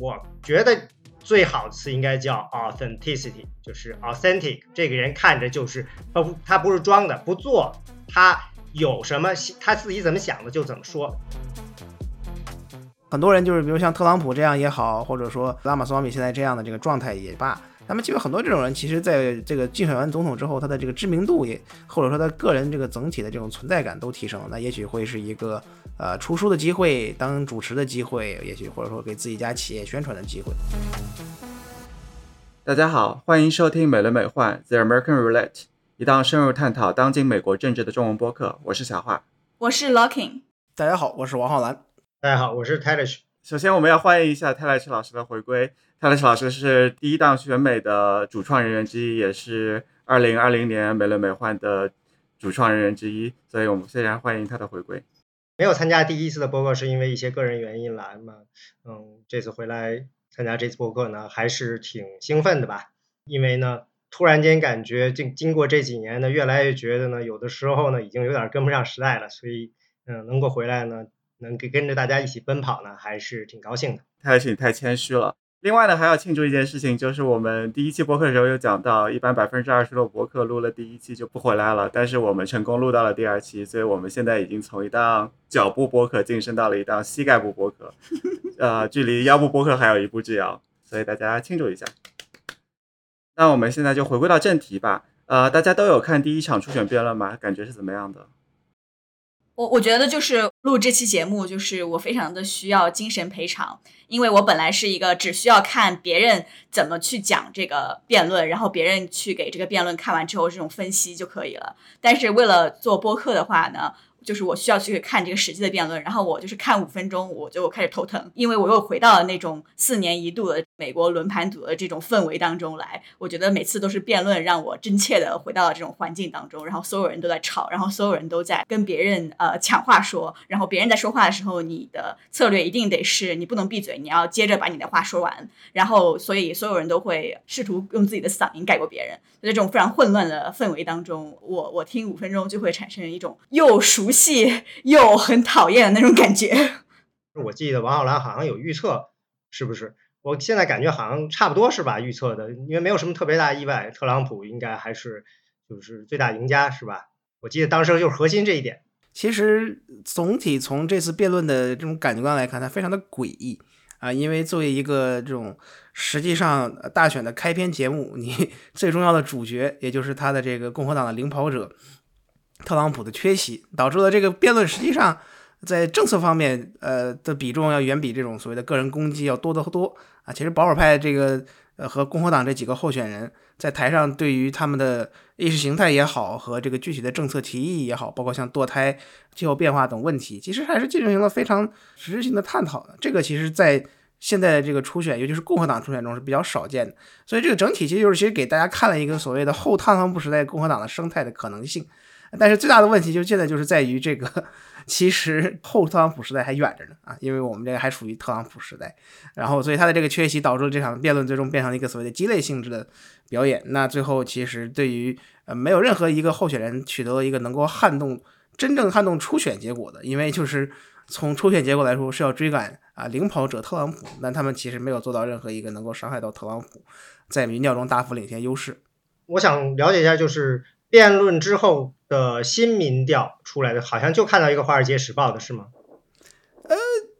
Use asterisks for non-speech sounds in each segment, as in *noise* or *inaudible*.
我觉得最好的词应该叫 authenticity，就是 authentic。这个人看着就是他不，他不是装的，不做，他有什么他自己怎么想的就怎么说。很多人就是，比如像特朗普这样也好，或者说拉马斯瓦米现在这样的这个状态也罢，他们基本很多这种人，其实在这个竞选完总统之后，他的这个知名度也，或者说他个人这个整体的这种存在感都提升了，那也许会是一个呃出书的机会，当主持的机会，也许或者说给自己家企业宣传的机会。大家好，欢迎收听美轮美奂 The American Roulette，一档深入探讨当今美国政治的中文播客。我是小华，我是 Locking，大家好，我是王浩然。大家好，我是 t a l i s h 首先，我们要欢迎一下 i s h 老师的回归。I s h 老师是第一档选美的主创人员之一，也是二零二零年美轮美奂的主创人员之一，所以我们非常欢迎他的回归。没有参加第一次的播客，是因为一些个人原因来嘛，嗯，这次回来参加这次播客呢，还是挺兴奋的吧？因为呢，突然间感觉经经过这几年呢，越来越觉得呢，有的时候呢，已经有点跟不上时代了。所以，嗯，能够回来呢。能跟跟着大家一起奔跑呢，还是挺高兴的。太是你太谦虚了。另外呢，还要庆祝一件事情，就是我们第一期播客的时候有讲到，一般百分之二十的播客录了第一期就不回来了，但是我们成功录到了第二期，所以我们现在已经从一档脚步播客晋升到了一档膝盖部播客，呃，距离腰部播客还有一步之遥，所以大家庆祝一下。那我们现在就回归到正题吧。呃，大家都有看第一场初选辩论吗？感觉是怎么样的？我我觉得就是录这期节目，就是我非常的需要精神赔偿，因为我本来是一个只需要看别人怎么去讲这个辩论，然后别人去给这个辩论看完之后这种分析就可以了。但是为了做播客的话呢？就是我需要去看这个实际的辩论，然后我就是看五分钟我就开始头疼，因为我又回到了那种四年一度的美国轮盘组的这种氛围当中来。我觉得每次都是辩论让我真切的回到了这种环境当中，然后所有人都在吵，然后所有人都在跟别人呃抢话说，然后别人在说话的时候，你的策略一定得是你不能闭嘴，你要接着把你的话说完，然后所以所有人都会试图用自己的嗓音盖过别人。在这种非常混乱的氛围当中，我我听五分钟就会产生一种又熟。悉又很讨厌的那种感觉。我记得王浩然好像有预测，是不是？我现在感觉好像差不多是吧？预测的，因为没有什么特别大意外，特朗普应该还是就是最大赢家，是吧？我记得当时就是核心这一点。其实总体从这次辩论的这种感觉观来看，它非常的诡异啊！因为作为一个这种实际上大选的开篇节目，你 *laughs* 最重要的主角，也就是他的这个共和党的领跑者。特朗普的缺席导致了这个辩论实际上在政策方面，呃的比重要远比这种所谓的个人攻击要多得多啊。其实保守派这个呃和共和党这几个候选人，在台上对于他们的意识形态也好，和这个具体的政策提议也好，包括像堕胎、气候变化等问题，其实还是进行了非常实质性的探讨的。这个其实，在现在的这个初选，尤其是共和党初选中是比较少见的。所以这个整体其实就是其实给大家看了一个所谓的后特朗普时代共和党的生态的可能性。但是最大的问题就现在就是在于这个，*laughs* 其实后特朗普时代还远着呢啊，因为我们这个还属于特朗普时代，然后所以他的这个缺席导致这场辩论最终变成了一个所谓的鸡肋性质的表演。那最后其实对于呃没有任何一个候选人取得了一个能够撼动真正撼动初选结果的，因为就是从初选结果来说是要追赶啊领跑者特朗普，但他们其实没有做到任何一个能够伤害到特朗普在民调中大幅领先优势。我想了解一下，就是辩论之后。的新民调出来的，好像就看到一个《华尔街时报》的是吗？呃，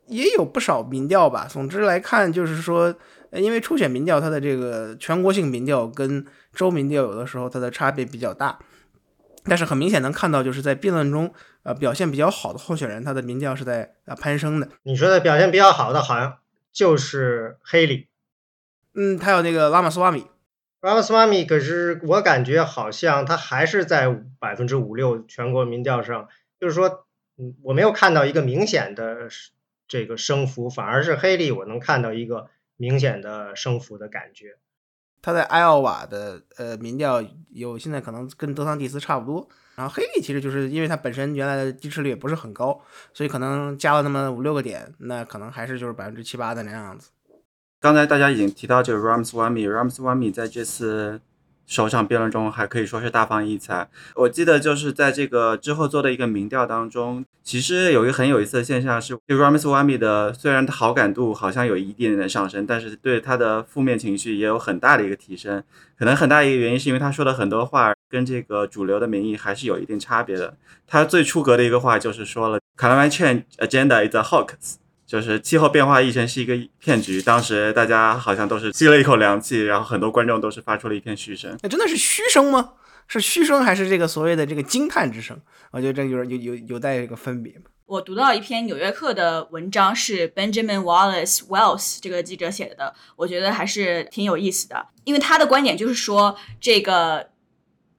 也有不少民调吧。总之来看，就是说，因为初选民调它的这个全国性民调跟州民调有的时候它的差别比较大，但是很明显能看到，就是在辩论中，呃，表现比较好的候选人，他的民调是在呃攀升的。你说的表现比较好的，好像就是黑里。嗯，还有那个拉马斯瓦米。拉马斯瓦米，可是我感觉好像他还是在百分之五六全国民调上，就是说，嗯，我没有看到一个明显的这个升幅，反而是黑利，我能看到一个明显的升幅的感觉。他在艾奥瓦的呃民调有现在可能跟德桑蒂斯差不多，然后黑利其实就是因为他本身原来的支持率也不是很高，所以可能加了那么五六个点，那可能还是就是百分之七八的那样子。刚才大家已经提到就是 Ramaswamy，Ramaswamy 在这次首场辩论中还可以说是大放异彩。我记得就是在这个之后做的一个民调当中，其实有一个很有意思的现象是，对 Ramaswamy 的虽然好感度好像有一点点的上升，但是对他的负面情绪也有很大的一个提升。可能很大一个原因是因为他说的很多话跟这个主流的民意还是有一定差别的。他最出格的一个话就是说了，Climate Change Agenda is a hoax。就是气候变化议程是一个骗局，当时大家好像都是吸了一口凉气，然后很多观众都是发出了一片嘘声。那真的是嘘声吗？是嘘声还是这个所谓的这个惊叹之声？我觉得这有有有有待这个分别。我读到一篇《纽约客》的文章，是 Benjamin Wallace Wells 这个记者写的，我觉得还是挺有意思的，因为他的观点就是说这个。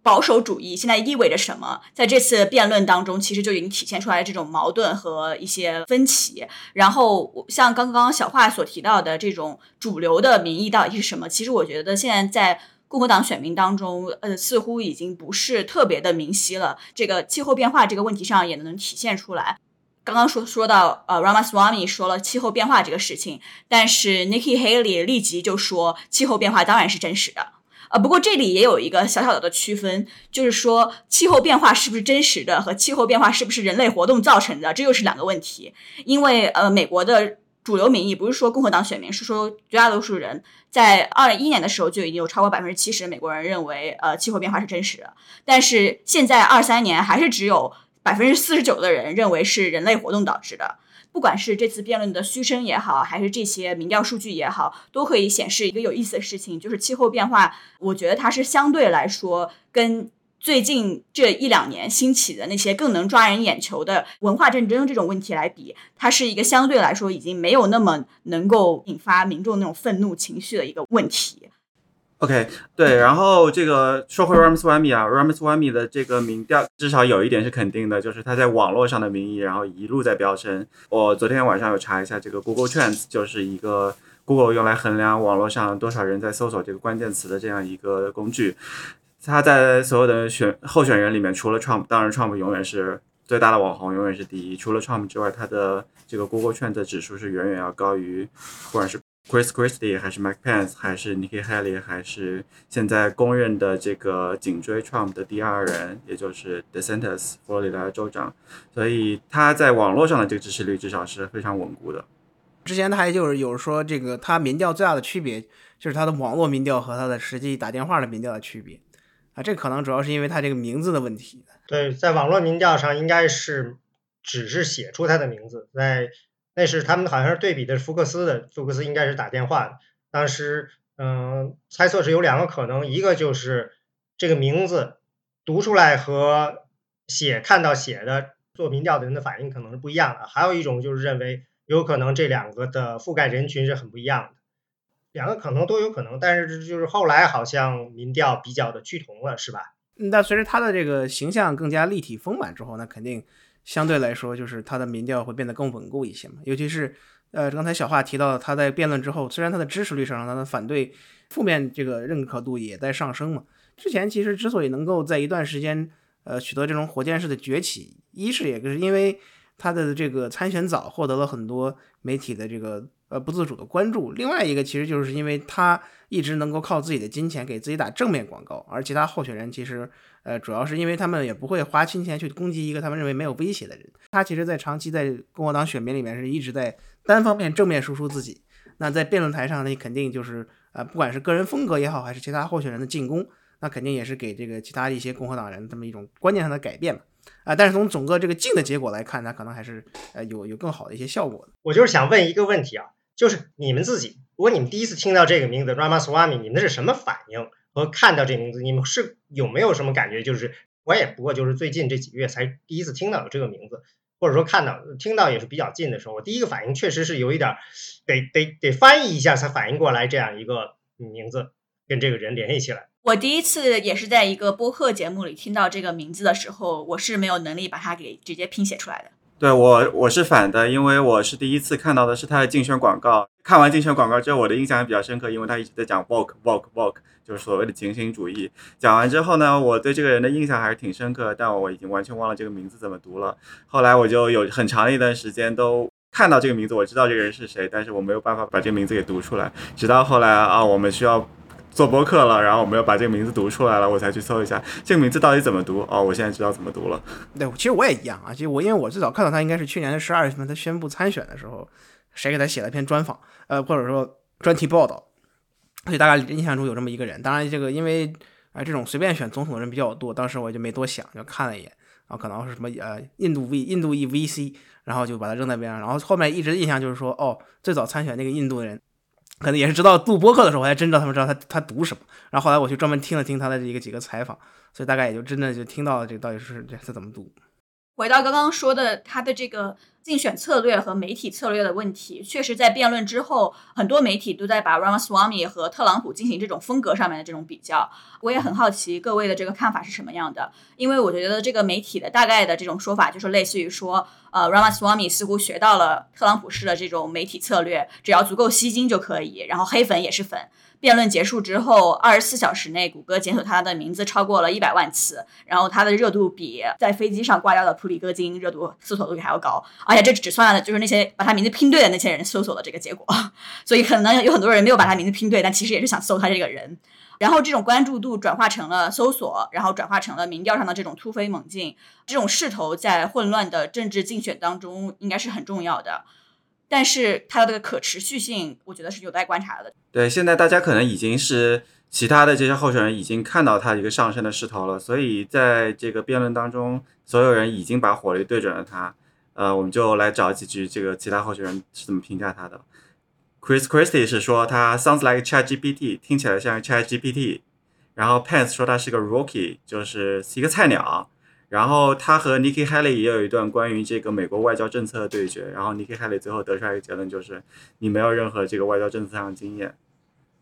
保守主义现在意味着什么？在这次辩论当中，其实就已经体现出来这种矛盾和一些分歧。然后，像刚刚小华所提到的这种主流的民意到底是什么？其实我觉得现在在共和党选民当中，呃，似乎已经不是特别的明晰了。这个气候变化这个问题上也能体现出来。刚刚说说到，呃，Ramaswamy 说了气候变化这个事情，但是 Nikki Haley 立即就说气候变化当然是真实的。啊，不过这里也有一个小小的区分，就是说气候变化是不是真实的和气候变化是不是人类活动造成的，这又是两个问题。因为呃，美国的主流民意不是说共和党选民，是说绝大多数人在二一年的时候就已经有超过百分之七十的美国人认为呃气候变化是真实的，但是现在二三年还是只有百分之四十九的人认为是人类活动导致的。不管是这次辩论的嘘声也好，还是这些民调数据也好，都可以显示一个有意思的事情，就是气候变化。我觉得它是相对来说，跟最近这一两年兴起的那些更能抓人眼球的文化战争这种问题来比，它是一个相对来说已经没有那么能够引发民众那种愤怒情绪的一个问题。OK，对，然后这个说回 Ramaswamy 啊，Ramaswamy 的这个民调至少有一点是肯定的，就是他在网络上的民意，然后一路在飙升。我昨天晚上有查一下，这个 Google Trends 就是一个 Google 用来衡量网络上多少人在搜索这个关键词的这样一个工具。他在所有的选候选人里面，除了 Trump，当然 Trump 永远是最大的网红，永远是第一。除了 Trump 之外，他的这个 Google Trends 的指数是远远要高于，不管是。Chris Christie 还是 Mike Pence 还是 Nikki Haley 还是现在公认的这个颈椎 Trump 的第二人，也就是 DeSantis 佛罗里达州长，所以他在网络上的这个支持率至少是非常稳固的。之前他还就是有说，这个他民调最大的区别就是他的网络民调和他的实际打电话的民调的区别啊，这可能主要是因为他这个名字的问题。对，在网络民调上应该是只是写出他的名字在。那是他们好像是对比的福克斯的，福克斯应该是打电话。当时，嗯，猜测是有两个可能，一个就是这个名字读出来和写看到写的做民调的人的反应可能是不一样的。还有一种就是认为有可能这两个的覆盖人群是很不一样的，两个可能都有可能。但是就是后来好像民调比较的趋同了，是吧？那随着他的这个形象更加立体丰满之后，那肯定。相对来说，就是他的民调会变得更稳固一些嘛。尤其是，呃，刚才小华提到，他在辩论之后，虽然他的支持率上升，他的反对负面这个认可度也在上升嘛。之前其实之所以能够在一段时间，呃，取得这种火箭式的崛起，一是也是因为他的这个参选早，获得了很多媒体的这个呃不自主的关注；另外一个其实就是因为他一直能够靠自己的金钱给自己打正面广告，而其他候选人其实。呃，主要是因为他们也不会花金钱去攻击一个他们认为没有威胁的人。他其实，在长期在共和党选民里面是一直在单方面正面输出自己。那在辩论台上，那肯定就是呃，不管是个人风格也好，还是其他候选人的进攻，那肯定也是给这个其他一些共和党人这么一种观念上的改变嘛。啊，但是从整个这个净的结果来看，他可能还是呃有有更好的一些效果的。我就是想问一个问题啊，就是你们自己，如果你们第一次听到这个名字 Ramaswamy，你们是什么反应？和看到这名字，你们是有没有什么感觉？就是我也不过就是最近这几个月才第一次听到有这个名字，或者说看到听到也是比较近的时候，我第一个反应确实是有一点得得得翻译一下才反应过来这样一个名字跟这个人联系起来。我第一次也是在一个播客节目里听到这个名字的时候，我是没有能力把它给直接拼写出来的。对我我是反的，因为我是第一次看到的是他的竞选广告。看完竞选广告之后，我的印象还比较深刻，因为他一直在讲 “vogue vogue vogue”，就是所谓的情形主义。讲完之后呢，我对这个人的印象还是挺深刻，但我已经完全忘了这个名字怎么读了。后来我就有很长一段时间都看到这个名字，我知道这个人是谁，但是我没有办法把这个名字给读出来。直到后来啊，我们需要做播客了，然后我们又把这个名字读出来了，我才去搜一下这个名字到底怎么读。哦，我现在知道怎么读了。对，其实我也一样啊。其实我因为我最早看到他应该是去年的十二月份，他宣布参选的时候，谁给他写了篇专访，呃，或者说专题报道，所以大概印象中有这么一个人。当然，这个因为啊这种随便选总统的人比较多，当时我就没多想，就看了一眼，然后可能是什么呃印度 V 印度裔 VC，然后就把他扔在边上。然后后面一直印象就是说，哦，最早参选那个印度人。可能也是知道录播客的时候，我才真知道他们知道他他读什么。然后后来我去专门听了听他的这个几个采访，所以大概也就真的就听到了这到底是这他怎么读。回到刚刚说的他的这个竞选策略和媒体策略的问题，确实在辩论之后，很多媒体都在把 Ramaswamy 和特朗普进行这种风格上面的这种比较。我也很好奇各位的这个看法是什么样的，因为我觉得这个媒体的大概的这种说法就是类似于说，呃，Ramaswamy 似乎学到了特朗普式的这种媒体策略，只要足够吸睛就可以，然后黑粉也是粉。辩论结束之后，二十四小时内，谷歌检索他的名字超过了一百万次，然后他的热度比在飞机上挂掉的普里戈金热度搜索度还要高，而且这只算了就是那些把他名字拼对的那些人搜索的这个结果，所以可能有很多人没有把他名字拼对，但其实也是想搜他这个人。然后这种关注度转化成了搜索，然后转化成了民调上的这种突飞猛进，这种势头在混乱的政治竞选当中应该是很重要的。但是它的这个可持续性，我觉得是有待观察的。对，现在大家可能已经是其他的这些候选人已经看到他一个上升的势头了，所以在这个辩论当中，所有人已经把火力对准了他。呃，我们就来找几句这个其他候选人是怎么评价他的。Chris Christie 是说他 sounds like ChatGPT，听起来像 ChatGPT。然后 Pence 说他是个 rookie，就是一个菜鸟。然后他和 Nikki Haley 也有一段关于这个美国外交政策的对决，然后 Nikki Haley 最后得出来一个结论，就是你没有任何这个外交政策上的经验。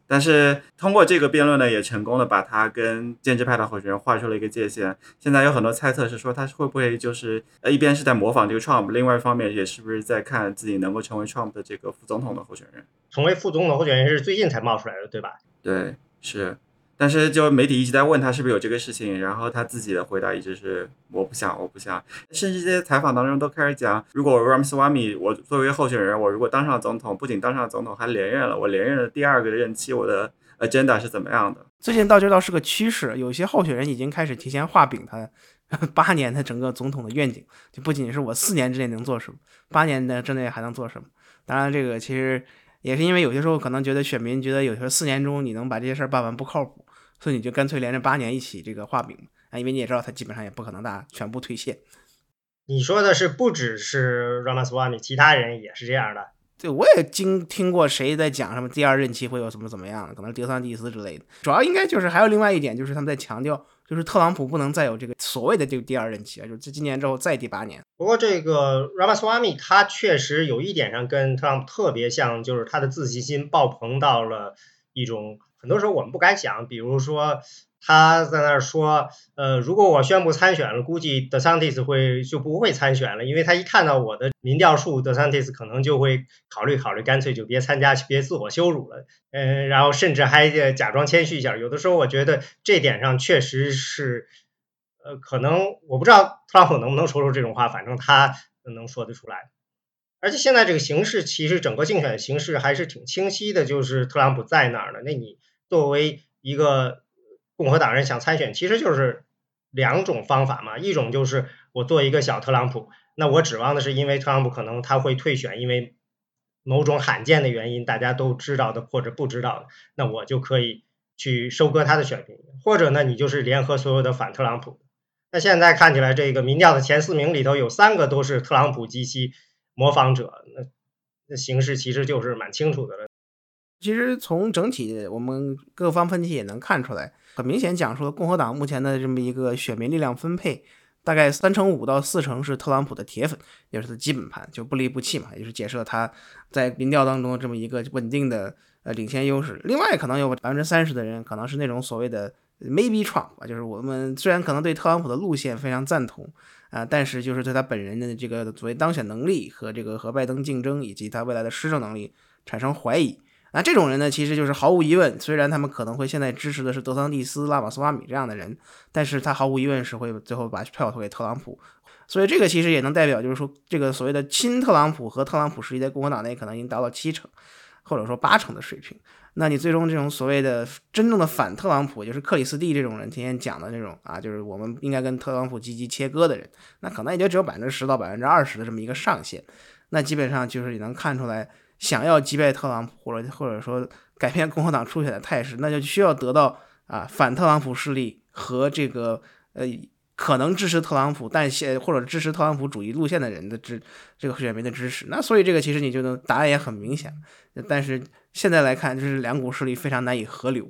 但是通过这个辩论呢，也成功的把他跟建制派的候选人画出了一个界限。现在有很多猜测是说他会不会就是呃一边是在模仿这个 Trump，另外一方面也是不是在看自己能够成为 Trump 的这个副总统的候选人。成为副总统候选人是最近才冒出来的，对吧？对，是。但是，就媒体一直在问他是不是有这个事情，然后他自己的回答一直是我不想，我不想。甚至这些采访当中都开始讲，如果 Ramaswamy 我作为候选人，我如果当上总统，不仅当上总统，还连任了，我连任的第二个任期，我的 agenda 是怎么样的？最近倒这倒是个趋势，有些候选人已经开始提前画饼，他八年的整个总统的愿景，就不仅是我四年之内能做什么，八年的之内还能做什么。当然，这个其实也是因为有些时候可能觉得选民觉得有些四年中你能把这些事儿办完不靠谱。所以你就干脆连着八年一起这个画饼啊，因为你也知道他基本上也不可能大家全部退卸。你说的是不只是 Ramaswamy，其他人也是这样的。对，我也经听过谁在讲什么第二任期会有怎么怎么样的，可能德桑蒂斯之类的。主要应该就是还有另外一点，就是他们在强调，就是特朗普不能再有这个所谓的这个第二任期啊，就是这今年之后再第八年。不过这个 Ramaswamy 他确实有一点上跟特朗普特别像，就是他的自信心爆棚到了一种。很多时候我们不敢想，比如说他在那儿说，呃，如果我宣布参选了，估计德桑蒂斯会就不会参选了，因为他一看到我的民调数，德桑蒂斯可能就会考虑考虑，干脆就别参加，别自我羞辱了，嗯，然后甚至还假装谦虚一下。有的时候我觉得这点上确实是，呃，可能我不知道特朗普能不能说出这种话，反正他能说得出来。而且现在这个形势，其实整个竞选形势还是挺清晰的，就是特朗普在哪儿呢？那你作为一个共和党人想参选，其实就是两种方法嘛。一种就是我做一个小特朗普，那我指望的是，因为特朗普可能他会退选，因为某种罕见的原因，大家都知道的或者不知道的，那我就可以去收割他的选民。或者呢，你就是联合所有的反特朗普。那现在看起来，这个民调的前四名里头有三个都是特朗普及其。模仿者，那那形势其实就是蛮清楚的了。其实从整体我们各方分析也能看出来，很明显讲述了共和党目前的这么一个选民力量分配，大概三成五到四成是特朗普的铁粉，也是他基本盘，就不离不弃嘛，也是解释了他在民调当中的这么一个稳定的呃领先优势。另外可能有百分之三十的人可能是那种所谓的 maybe Trump 啊，就是我们虽然可能对特朗普的路线非常赞同。啊，但是就是对他本人的这个所谓当选能力和这个和拜登竞争以及他未来的施政能力产生怀疑。那这种人呢，其实就是毫无疑问，虽然他们可能会现在支持的是德桑蒂斯、拉马斯瓦米这样的人，但是他毫无疑问是会最后把票投给特朗普。所以这个其实也能代表，就是说这个所谓的亲特朗普和特朗普实际在共和党内可能已经达到七成。或者说八成的水平。那你最终这种所谓的真正的反特朗普，就是克里斯蒂这种人天天讲的这种啊，就是我们应该跟特朗普积极切割的人，那可能也就只有百分之十到百分之二十的这么一个上限。那基本上就是你能看出来，想要击败特朗普，或者或者说改变共和党初选的态势，那就需要得到啊反特朗普势力和这个呃。可能支持特朗普，但现或者支持特朗普主义路线的人的支这个选民的支持，那所以这个其实你就能答案也很明显。但是现在来看，就是两股势力非常难以合流。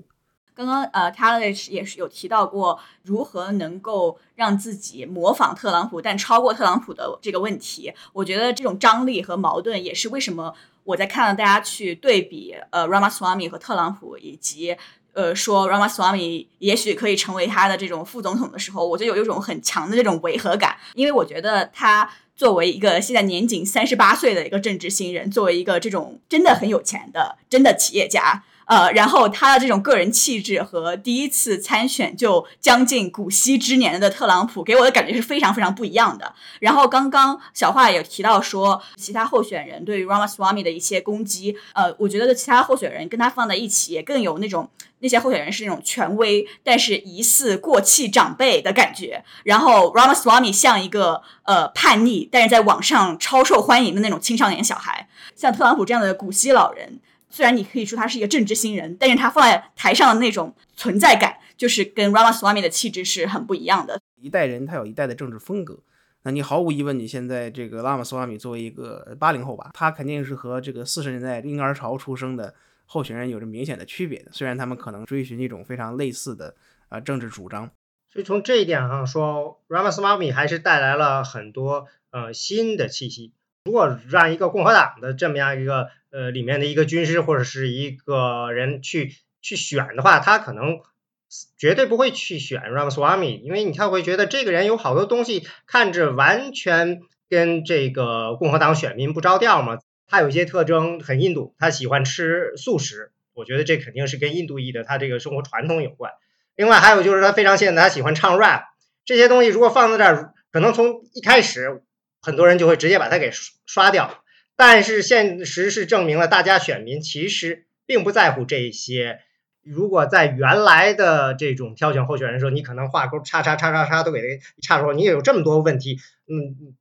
刚刚呃 t a l e r 也是有提到过如何能够让自己模仿特朗普，但超过特朗普的这个问题。我觉得这种张力和矛盾也是为什么我在看到大家去对比呃 Ramaswamy 和特朗普以及。呃，说 Ramaswamy 也许可以成为他的这种副总统的时候，我就有一种很强的这种违和感，因为我觉得他作为一个现在年仅三十八岁的一个政治新人，作为一个这种真的很有钱的真的企业家。呃，然后他的这种个人气质和第一次参选就将近古稀之年的特朗普给我的感觉是非常非常不一样的。然后刚刚小华也提到说，其他候选人对于 Ramaswamy 的一些攻击，呃，我觉得其他候选人跟他放在一起也更有那种那些候选人是那种权威，但是疑似过气长辈的感觉。然后 Ramaswamy 像一个呃叛逆，但是在网上超受欢迎的那种青少年小孩，像特朗普这样的古稀老人。虽然你可以说他是一个政治新人，但是他放在台上的那种存在感，就是跟 Ramaswamy 的气质是很不一样的。一代人他有一代的政治风格，那你毫无疑问，你现在这个 Ramaswamy 作为一个八零后吧，他肯定是和这个四十年代婴儿潮出生的候选人有着明显的区别的。虽然他们可能追寻一种非常类似的啊政治主张，所以从这一点上说，Ramaswamy 还是带来了很多呃新的气息。如果让一个共和党的这么样一个呃里面的一个军师或者是一个人去去选的话，他可能绝对不会去选 Ramaswamy，因为你他会觉得这个人有好多东西看着完全跟这个共和党选民不着调嘛。他有一些特征很印度，他喜欢吃素食，我觉得这肯定是跟印度裔的他这个生活传统有关。另外还有就是他非常现代，他喜欢唱 rap，这些东西如果放在这儿，可能从一开始。很多人就会直接把它给刷掉，但是现实是证明了，大家选民其实并不在乎这些。如果在原来的这种挑选候选人的时候，你可能画勾叉叉叉叉叉都给他叉说，你也有这么多问题，嗯，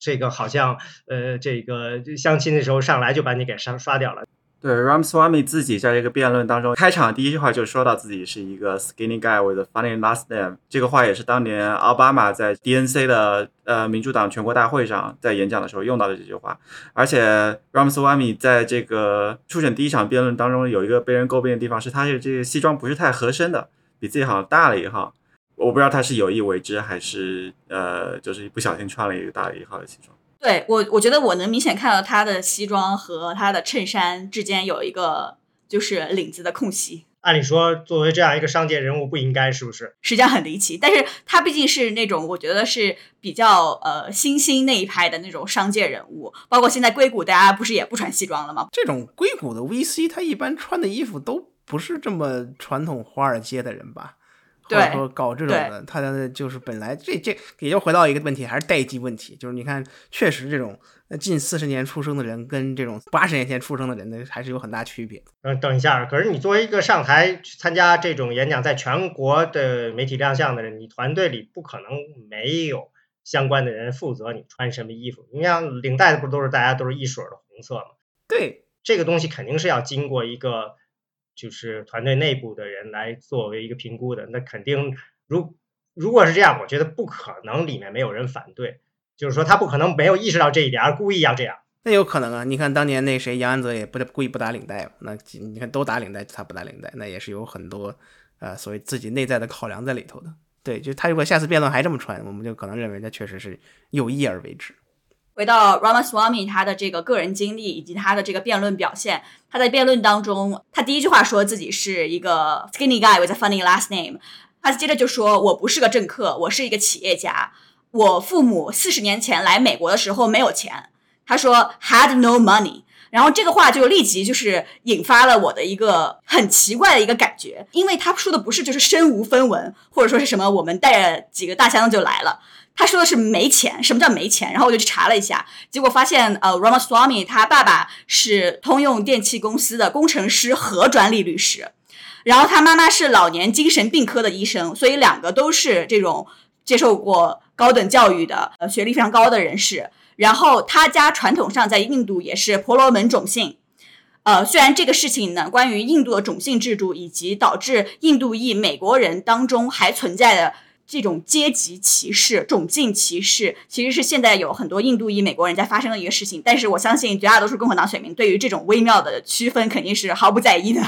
这个好像呃，这个相亲的时候上来就把你给刷刷掉了。对，Ramswamy 自己在这个辩论当中开场第一句话就说到自己是一个 skinny guy with a funny last name。这个话也是当年奥巴马在 DNC 的呃民主党全国大会上在演讲的时候用到的这句话。而且 Ramswamy 在这个初选第一场辩论当中有一个被人诟病的地方是，他的这个西装不是太合身的，比自己好像大了一号。我不知道他是有意为之还是呃就是不小心穿了一个大一号的西装。对我，我觉得我能明显看到他的西装和他的衬衫之间有一个就是领子的空隙。按理说，作为这样一个商界人物，不应该是不是？实际上很离奇，但是他毕竟是那种我觉得是比较呃新兴那一派的那种商界人物。包括现在硅谷，大家不是也不穿西装了吗？这种硅谷的 VC，他一般穿的衣服都不是这么传统华尔街的人吧？或者说搞这种的，他的就是本来这这也就回到一个问题，还是代际问题。就是你看，确实这种近四十年出生的人跟这种八十年前出生的人呢，还是有很大区别。嗯，等一下，可是你作为一个上台参加这种演讲，在全国的媒体亮相的人，你团队里不可能没有相关的人负责你穿什么衣服。你像领带不都是大家都是一水的红色吗？对，这个东西肯定是要经过一个。就是团队内部的人来作为一个评估的，那肯定，如如果是这样，我觉得不可能里面没有人反对，就是说他不可能没有意识到这一点而故意要这样。那有可能啊，你看当年那谁杨安泽也不故意不打领带，那你看都打领带，他不打领带，那也是有很多呃所谓自己内在的考量在里头的。对，就他如果下次辩论还这么穿，我们就可能认为他确实是有意而为之。回到 Ramaswamy 他的这个个人经历以及他的这个辩论表现，他在辩论当中，他第一句话说自己是一个 skinny guy with a funny last name，他接着就说我不是个政客，我是一个企业家，我父母四十年前来美国的时候没有钱，他说 had no money，然后这个话就立即就是引发了我的一个很奇怪的一个感觉，因为他说的不是就是身无分文，或者说是什么我们带着几个大箱子就来了，他说的是没钱。什么叫没钱？然后我就去查了一下，结果发现呃，Ramaswamy 他爸爸是通用电气公司的工程师和专利律师，然后他妈妈是老年精神病科的医生，所以两个都是这种接受过高等教育的呃学历非常高的人士。然后他家传统上在印度也是婆罗门种姓，呃，虽然这个事情呢，关于印度的种姓制度以及导致印度裔美国人当中还存在的这种阶级歧视、种姓歧视，其实是现在有很多印度裔美国人在发生的一个事情。但是我相信绝大多数共和党选民对于这种微妙的区分肯定是毫不在意的。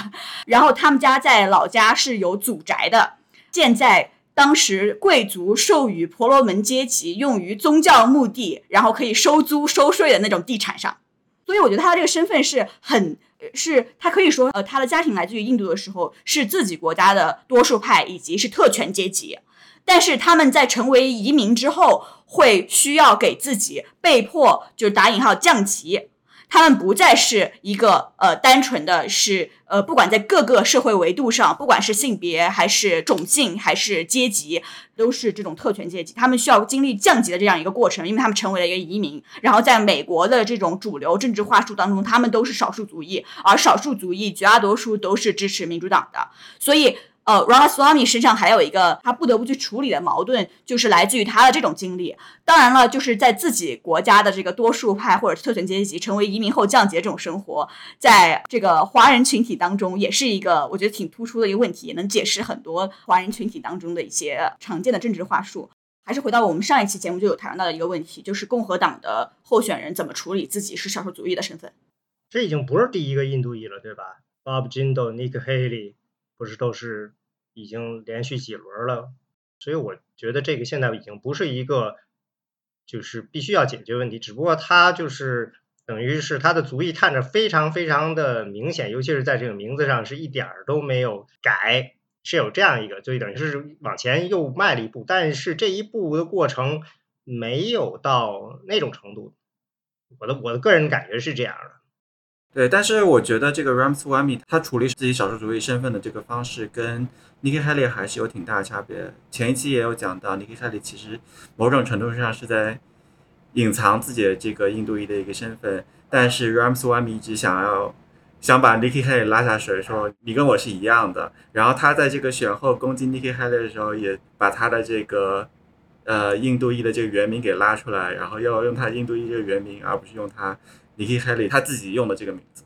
然后他们家在老家是有祖宅的，建在。当时贵族授予婆罗门阶级用于宗教目的，然后可以收租收税的那种地产上，所以我觉得他的这个身份是很，是他可以说，呃，他的家庭来自于印度的时候是自己国家的多数派以及是特权阶级，但是他们在成为移民之后，会需要给自己被迫就打引号降级。他们不再是一个呃单纯的是呃，不管在各个社会维度上，不管是性别还是种姓还是阶级，都是这种特权阶级。他们需要经历降级的这样一个过程，因为他们成为了一个移民。然后在美国的这种主流政治话术当中，他们都是少数族裔，而少数族裔绝大多数都是支持民主党的，所以。呃，Ramaswamy 身上还有一个他不得不去处理的矛盾，就是来自于他的这种经历。当然了，就是在自己国家的这个多数派或者特权阶级成为移民后降级这种生活，在这个华人群体当中，也是一个我觉得挺突出的一个问题，也能解释很多华人群体当中的一些常见的政治话术。还是回到我们上一期节目就有谈到的一个问题，就是共和党的候选人怎么处理自己是少数族裔的身份。这已经不是第一个印度裔了，对吧？Bob Jindal、Nick Haley 不是都是。已经连续几轮了，所以我觉得这个现在已经不是一个就是必须要解决问题，只不过他就是等于是他的族裔看着非常非常的明显，尤其是在这个名字上是一点儿都没有改，是有这样一个，就等于是往前又迈了一步，但是这一步的过程没有到那种程度，我的我的个人感觉是这样的。对，但是我觉得这个 Ramswamy 他处理自己少数族裔身份的这个方式跟 Nikki Haley 还是有挺大的差别。前一期也有讲到，Nikki Haley 其实某种程度上是在隐藏自己的这个印度裔的一个身份，但是 Ramswamy 一直想要想把 Nikki Haley 拉下水，说你跟我是一样的。然后他在这个选后攻击 Nikki Haley 的时候，也把他的这个呃印度裔的这个原名给拉出来，然后要用他印度裔这个原名，而不是用他。Nikki Haley 他自己用的这个名字，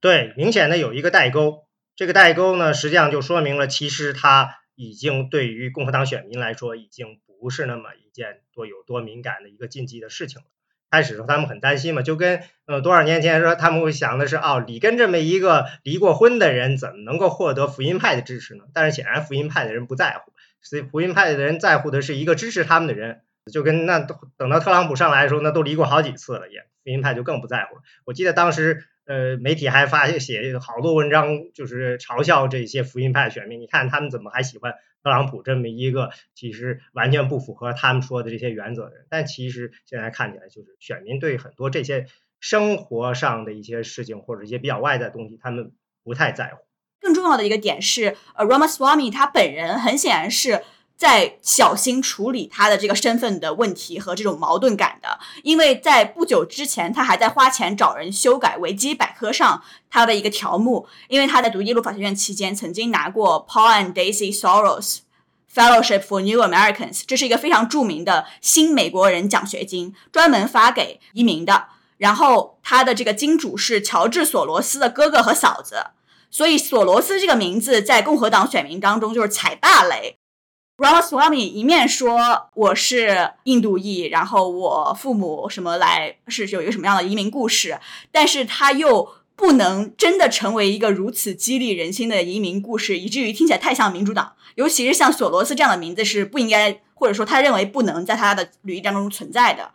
对，明显的有一个代沟。这个代沟呢，实际上就说明了，其实他已经对于共和党选民来说，已经不是那么一件多有多敏感的一个禁忌的事情了。开始的时候他们很担心嘛，就跟呃多少年前说他们会想的是，哦，里根这么一个离过婚的人，怎么能够获得福音派的支持呢？但是显然福音派的人不在乎，所以福音派的人在乎的是一个支持他们的人。就跟那等到特朗普上来的时候，那都离过好几次了，也福音派就更不在乎了。我记得当时，呃，媒体还发写好多文章，就是嘲笑这些福音派选民。你看他们怎么还喜欢特朗普这么一个其实完全不符合他们说的这些原则的人？但其实现在看起来，就是选民对很多这些生活上的一些事情或者一些比较外在的东西，他们不太在乎。更重要的一个点是，呃，Ramaswamy 他本人很显然是。在小心处理他的这个身份的问题和这种矛盾感的，因为在不久之前，他还在花钱找人修改维基百科上他的一个条目，因为他在读耶鲁法学院期间曾经拿过 Paul and Daisy Soros Fellowship for New Americans，这是一个非常著名的新美国人奖学金，专门发给移民的。然后他的这个金主是乔治索罗斯的哥哥和嫂子，所以索罗斯这个名字在共和党选民当中就是踩大雷。Ramaswamy 一面说我是印度裔，然后我父母什么来是有一个什么样的移民故事，但是他又不能真的成为一个如此激励人心的移民故事，以至于听起来太像民主党。尤其是像索罗斯这样的名字是不应该，或者说他认为不能在他的履历当中存在的。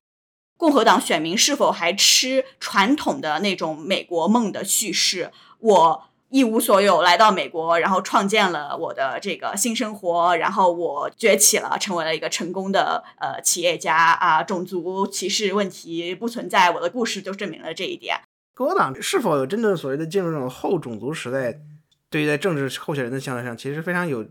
共和党选民是否还吃传统的那种美国梦的叙事？我。一无所有来到美国，然后创建了我的这个新生活，然后我崛起了，成为了一个成功的呃企业家啊，种族歧视问题不存在，我的故事就证明了这一点。共和党是否有真正所谓的进入这种后种族时代，对于在政治候选人的相对上，其实非常有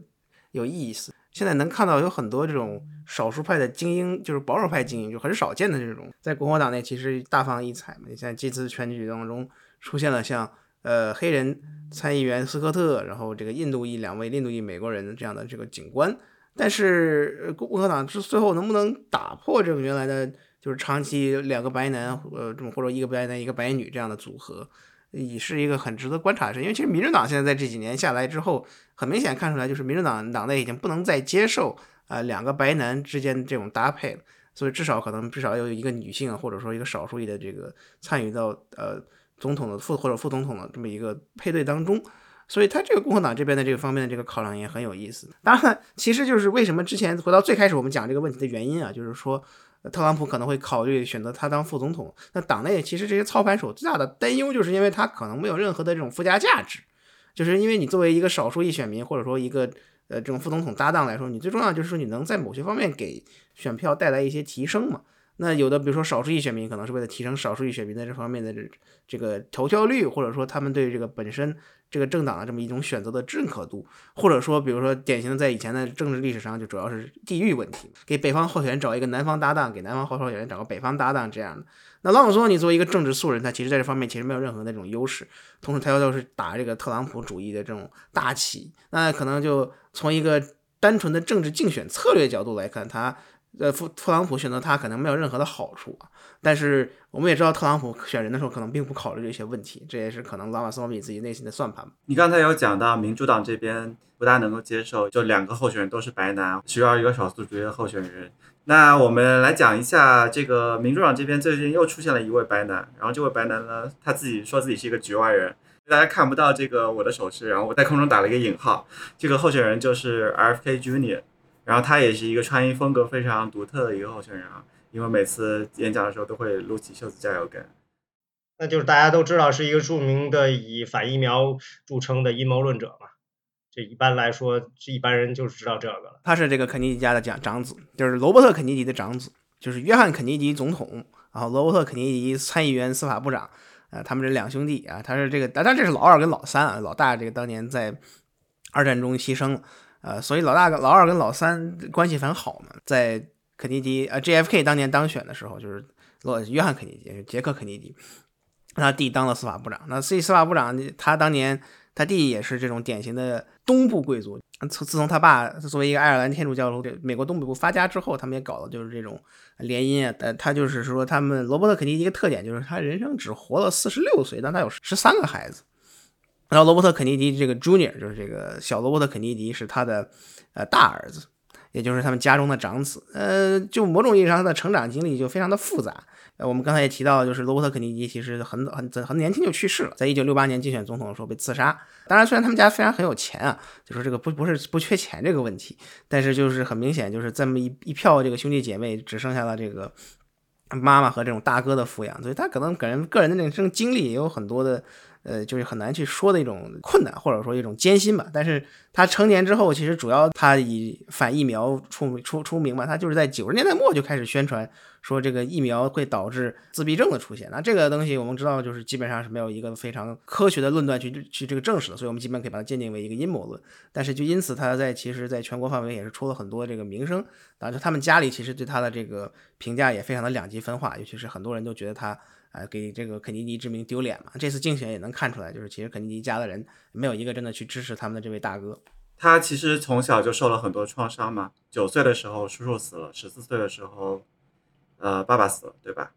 有意思。现在能看到有很多这种少数派的精英，就是保守派精英，就很少见的这种，在共和党内其实大放异彩嘛。你像这次选举当中出现了像呃黑人参议员斯科特，然后这个印度裔两位印度裔美国人的这样的这个警官，但是共和党之最后能不能打破这个原来的，就是长期两个白男呃这种或者一个白男一个白女这样的组合？也是一个很值得观察的事，因为其实民主党现在在这几年下来之后，很明显看出来，就是民主党党内已经不能再接受啊两个白男之间这种搭配了，所以至少可能至少有一个女性或者说一个少数裔的这个参与到呃总统的副或者副总统的这么一个配对当中，所以他这个共和党这边的这个方面的这个考量也很有意思。当然，其实就是为什么之前回到最开始我们讲这个问题的原因啊，就是说。特朗普可能会考虑选择他当副总统。那党内其实这些操盘手最大的担忧，就是因为他可能没有任何的这种附加价值，就是因为你作为一个少数裔选民，或者说一个呃这种副总统搭档来说，你最重要就是说你能在某些方面给选票带来一些提升嘛。那有的比如说少数裔选民可能是为了提升少数裔选民在这方面的这这个投票率，或者说他们对这个本身。这个政党的这么一种选择的认可度，或者说，比如说，典型的在以前的政治历史上，就主要是地域问题，给北方候选人找一个南方搭档，给南方候选人找个北方搭档这样的。那朗佐你作为一个政治素人，他其实在这方面其实没有任何那种优势，同时他又是打这个特朗普主义的这种大旗，那可能就从一个单纯的政治竞选策略角度来看，他。呃，特特朗普选择他可能没有任何的好处啊，但是我们也知道，特朗普选人的时候可能并不考虑这些问题，这也是可能拉马斯米自己内心的算盘。你刚才有讲到民主党这边不大能够接受，就两个候选人都是白男，需要一个少数族裔的候选人。那我们来讲一下，这个民主党这边最近又出现了一位白男，然后这位白男呢，他自己说自己是一个局外人，大家看不到这个我的手势，然后我在空中打了一个引号，这个候选人就是 RFK Junior。然后他也是一个穿衣风格非常独特的一个候选人啊，因为每次演讲的时候都会撸起袖子加油干。那就是大家都知道是一个著名的以反疫苗著称的阴谋论者嘛，这一般来说，一般人就是知道这个了。他是这个肯尼迪家的长长子，就是罗伯特肯尼迪的长子，就是约翰肯尼迪总统，然后罗伯特肯尼迪参议员、司法部长，啊，他们这两兄弟啊，他是这个，当然这是老二跟老三啊，老大这个当年在二战中牺牲了。呃，所以老大跟老二跟老三关系很好嘛，在肯尼迪呃 JFK 当年当选的时候，就是罗约翰肯尼迪，杰克肯尼迪，他弟当了司法部长。那所以司法部长他当年他弟也是这种典型的东部贵族。自自从他爸作为一个爱尔兰天主教这美国东北部发家之后，他们也搞了就是这种联姻啊。呃，他就是说他们罗伯特肯尼迪一个特点就是他人生只活了四十六岁，但他有十三个孩子。然后罗伯特肯尼迪这个 Junior 就是这个小罗伯特肯尼迪是他的呃大儿子，也就是他们家中的长子。呃，就某种意义上他的成长经历就非常的复杂。呃，我们刚才也提到，就是罗伯特肯尼迪其实很很很年轻就去世了，在一九六八年竞选总统的时候被刺杀。当然，虽然他们家虽然很有钱啊，就说这个不不是不缺钱这个问题，但是就是很明显就是这么一一票这个兄弟姐妹只剩下了这个妈妈和这种大哥的抚养，所以他可能个人个人的那种经历也有很多的。呃，就是很难去说的一种困难，或者说一种艰辛吧。但是他成年之后，其实主要他以反疫苗出出出名嘛。他就是在九十年代末就开始宣传说这个疫苗会导致自闭症的出现。那这个东西我们知道，就是基本上是没有一个非常科学的论断去去这个证实的，所以我们基本可以把它鉴定为一个阴谋论。但是就因此，他在其实在全国范围也是出了很多这个名声。当然，他们家里其实对他的这个评价也非常的两极分化，尤其是很多人都觉得他。啊，给这个肯尼迪之名丢脸嘛？这次竞选也能看出来，就是其实肯尼迪家的人没有一个真的去支持他们的这位大哥。他其实从小就受了很多创伤嘛。九岁的时候叔叔死了，十四岁的时候，呃，爸爸死了，对吧？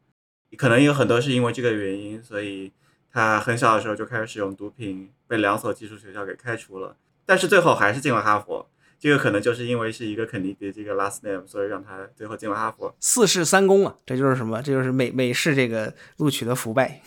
可能有很多是因为这个原因，所以他很小的时候就开始使用毒品，被两所寄宿学校给开除了。但是最后还是进了哈佛。这个可能就是因为是一个肯尼迪这个 last name，所以让他最后进了哈佛。四世三公啊，这就是什么？这就是美美式这个录取的腐败。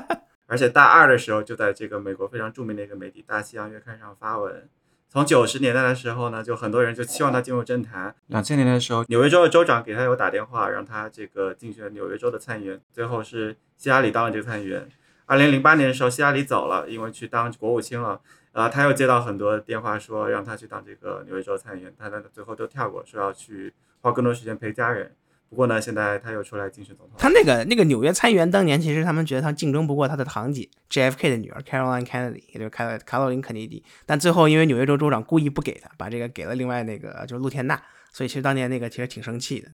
*laughs* 而且大二的时候就在这个美国非常著名的一个媒体《大西洋月刊》上发文。从九十年代的时候呢，就很多人就期望他进入政坛。两千年的时候，纽约州的州长给他有打电话，让他这个竞选纽约州的参议员。最后是希拉里当了这个参议员。二零零八年的时候，希拉里走了，因为去当国务卿了。啊，他又接到很多电话，说让他去当这个纽约州参议员，他最后都跳过，说要去花更多时间陪家人。不过呢，现在他又出来竞选总统。他那个那个纽约参议员当年其实他们觉得他竞争不过他的堂姐 JFK 的女儿 Caroline Kennedy，也就是卡卡罗琳肯尼迪，但最后因为纽约州州长故意不给他，把这个给了另外那个就是陆天娜，所以其实当年那个其实挺生气的。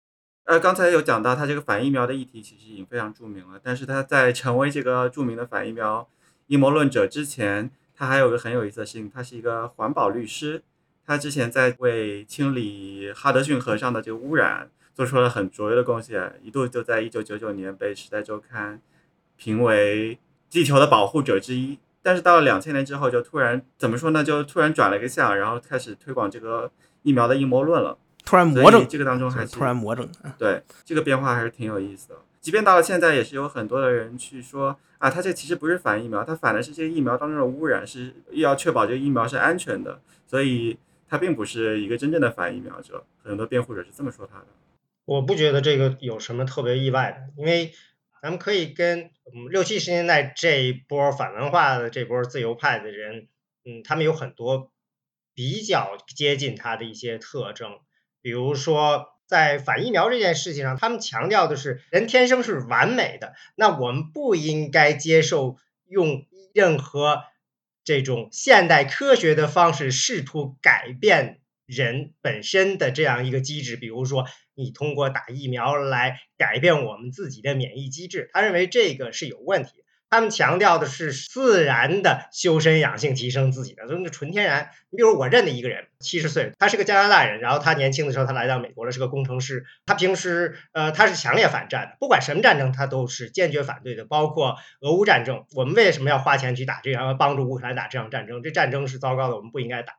呃，刚才有讲到他这个反疫苗的议题其实已经非常著名了，但是他在成为这个著名的反疫苗阴谋论者之前，他还有个很有意思的事情，他是一个环保律师，他之前在为清理哈德逊河上的这个污染。做出了很卓越的贡献，一度就在一九九九年被《时代周刊》评为地球的保护者之一。但是到了两千年之后，就突然怎么说呢？就突然转了一个向，然后开始推广这个疫苗的阴谋论了。突然魔怔，这个当中还是突然魔怔。对，这个变化还是挺有意思的。即便到了现在，也是有很多的人去说啊，他这其实不是反疫苗，他反的是这个疫苗当中的污染，是要确保这个疫苗是安全的。所以他并不是一个真正的反疫苗者。很多辩护者是这么说他的。我不觉得这个有什么特别意外的，因为咱们可以跟嗯六七十年代这一波反文化的这波自由派的人，嗯，他们有很多比较接近他的一些特征，比如说在反疫苗这件事情上，他们强调的是人天生是完美的，那我们不应该接受用任何这种现代科学的方式试图改变人本身的这样一个机制，比如说。你通过打疫苗来改变我们自己的免疫机制，他认为这个是有问题。他们强调的是自然的修身养性，提升自己的，就是纯天然。你比如我认的一个人，七十岁，他是个加拿大人，然后他年轻的时候他来到美国了，是个工程师。他平时呃他是强烈反战的，不管什么战争他都是坚决反对的，包括俄乌战争。我们为什么要花钱去打这样帮助乌克兰打这场战争？这战争是糟糕的，我们不应该打。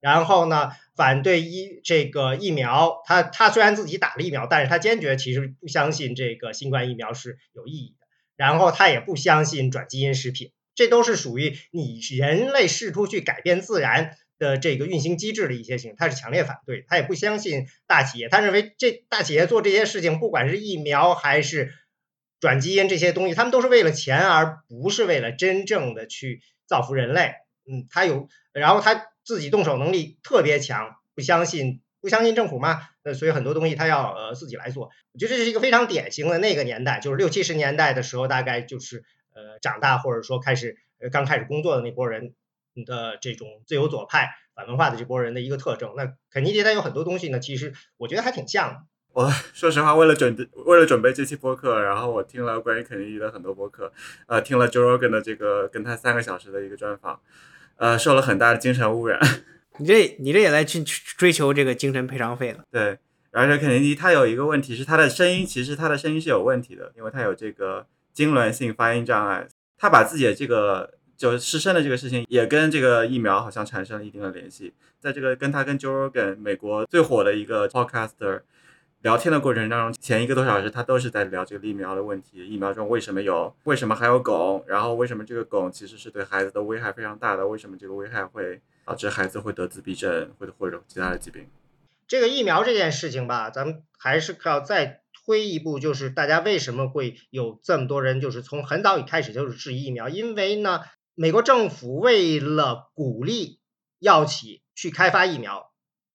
然后呢，反对疫这个疫苗，他他虽然自己打了疫苗，但是他坚决其实不相信这个新冠疫苗是有意义。然后他也不相信转基因食品，这都是属于你人类试图去改变自然的这个运行机制的一些行为，他是强烈反对。他也不相信大企业，他认为这大企业做这些事情，不管是疫苗还是转基因这些东西，他们都是为了钱，而不是为了真正的去造福人类。嗯，他有，然后他。自己动手能力特别强，不相信不相信政府吗？那，所以很多东西他要呃自己来做。我觉得这是一个非常典型的那个年代，就是六七十年代的时候，大概就是呃长大或者说开始呃刚开始工作的那波人的这种自由左派反文化的这波人的一个特征。那肯尼迪他有很多东西呢，其实我觉得还挺像的。我 *laughs* 说实话，为了准备为了准备这期播客，然后我听了关于肯尼迪的很多播客，呃，听了 Joe Rogan 的这个跟他三个小时的一个专访。呃，受了很大的精神污染。你这你这也来去追求这个精神赔偿费了？对，而且肯尼迪他有一个问题是他的声音，其实他的声音是有问题的，因为他有这个痉挛性发音障碍。他把自己的这个就失声的这个事情，也跟这个疫苗好像产生了一定的联系。在这个跟他跟 Jorgen 美国最火的一个 podcaster。聊天的过程当中，前一个多小时他都是在聊这个疫苗的问题，疫苗中为什么有，为什么还有汞，然后为什么这个汞其实是对孩子的危害非常大的，为什么这个危害会导致孩子会得自闭症或者或者其他的疾病。这个疫苗这件事情吧，咱们还是要再推一步，就是大家为什么会有这么多人，就是从很早一开始就是质疑疫苗，因为呢，美国政府为了鼓励药企去开发疫苗。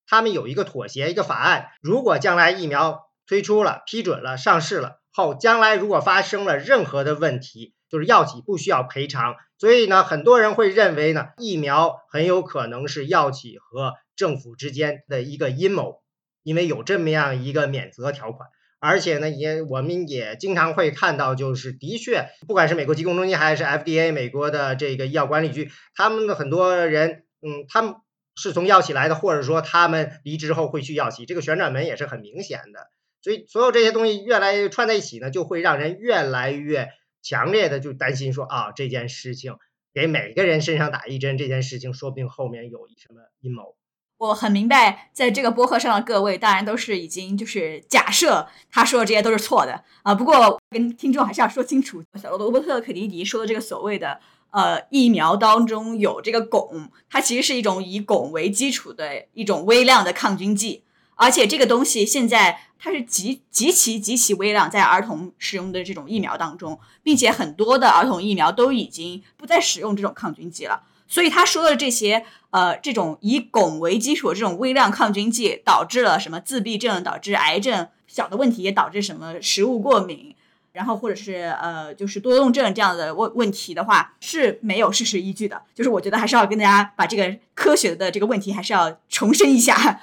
他们有一个妥协，一个法案。如果将来疫苗推出了、批准了、上市了后，将来如果发生了任何的问题，就是药企不需要赔偿。所以呢，很多人会认为呢，疫苗很有可能是药企和政府之间的一个阴谋，因为有这么样一个免责条款。而且呢，也我们也经常会看到，就是的确，不管是美国疾控中心还是 FDA 美国的这个医药管理局，他们的很多人，嗯，他们。是从药企来的，或者说他们离职后会去药企，这个旋转门也是很明显的。所以所有这些东西越来串在一起呢，就会让人越来越强烈的就担心说啊，这件事情给每个人身上打一针，这件事情说不定后面有什么阴谋。我很明白，在这个播客上的各位当然都是已经就是假设他说的这些都是错的啊。不过跟听众还是要说清楚，小罗伯特·肯尼迪说的这个所谓的。呃，疫苗当中有这个汞，它其实是一种以汞为基础的一种微量的抗菌剂，而且这个东西现在它是极极其极其微量，在儿童使用的这种疫苗当中，并且很多的儿童疫苗都已经不再使用这种抗菌剂了。所以他说的这些，呃，这种以汞为基础的这种微量抗菌剂，导致了什么自闭症，导致癌症，小的问题也导致什么食物过敏，然后或者是呃，就是多动症这样的问问题的话，是没有事实依据的。就是我觉得还是要跟大家把这个科学的这个问题还是要重申一下。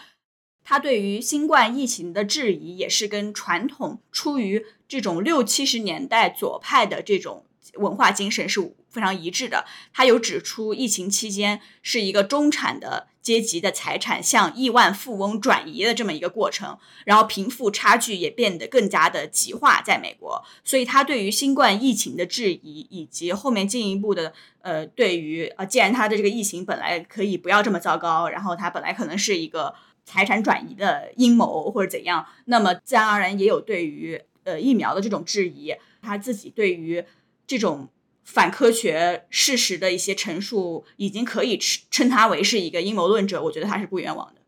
他对于新冠疫情的质疑，也是跟传统出于这种六七十年代左派的这种文化精神是非常一致的。他有指出，疫情期间是一个中产的阶级的财产向亿万富翁转移的这么一个过程，然后贫富差距也变得更加的极化，在美国。所以，他对于新冠疫情的质疑，以及后面进一步的呃，对于呃，既然他的这个疫情本来可以不要这么糟糕，然后他本来可能是一个。财产转移的阴谋或者怎样，那么自然而然也有对于呃疫苗的这种质疑，他自己对于这种反科学事实的一些陈述，已经可以称称他为是一个阴谋论者，我觉得他是不冤枉的。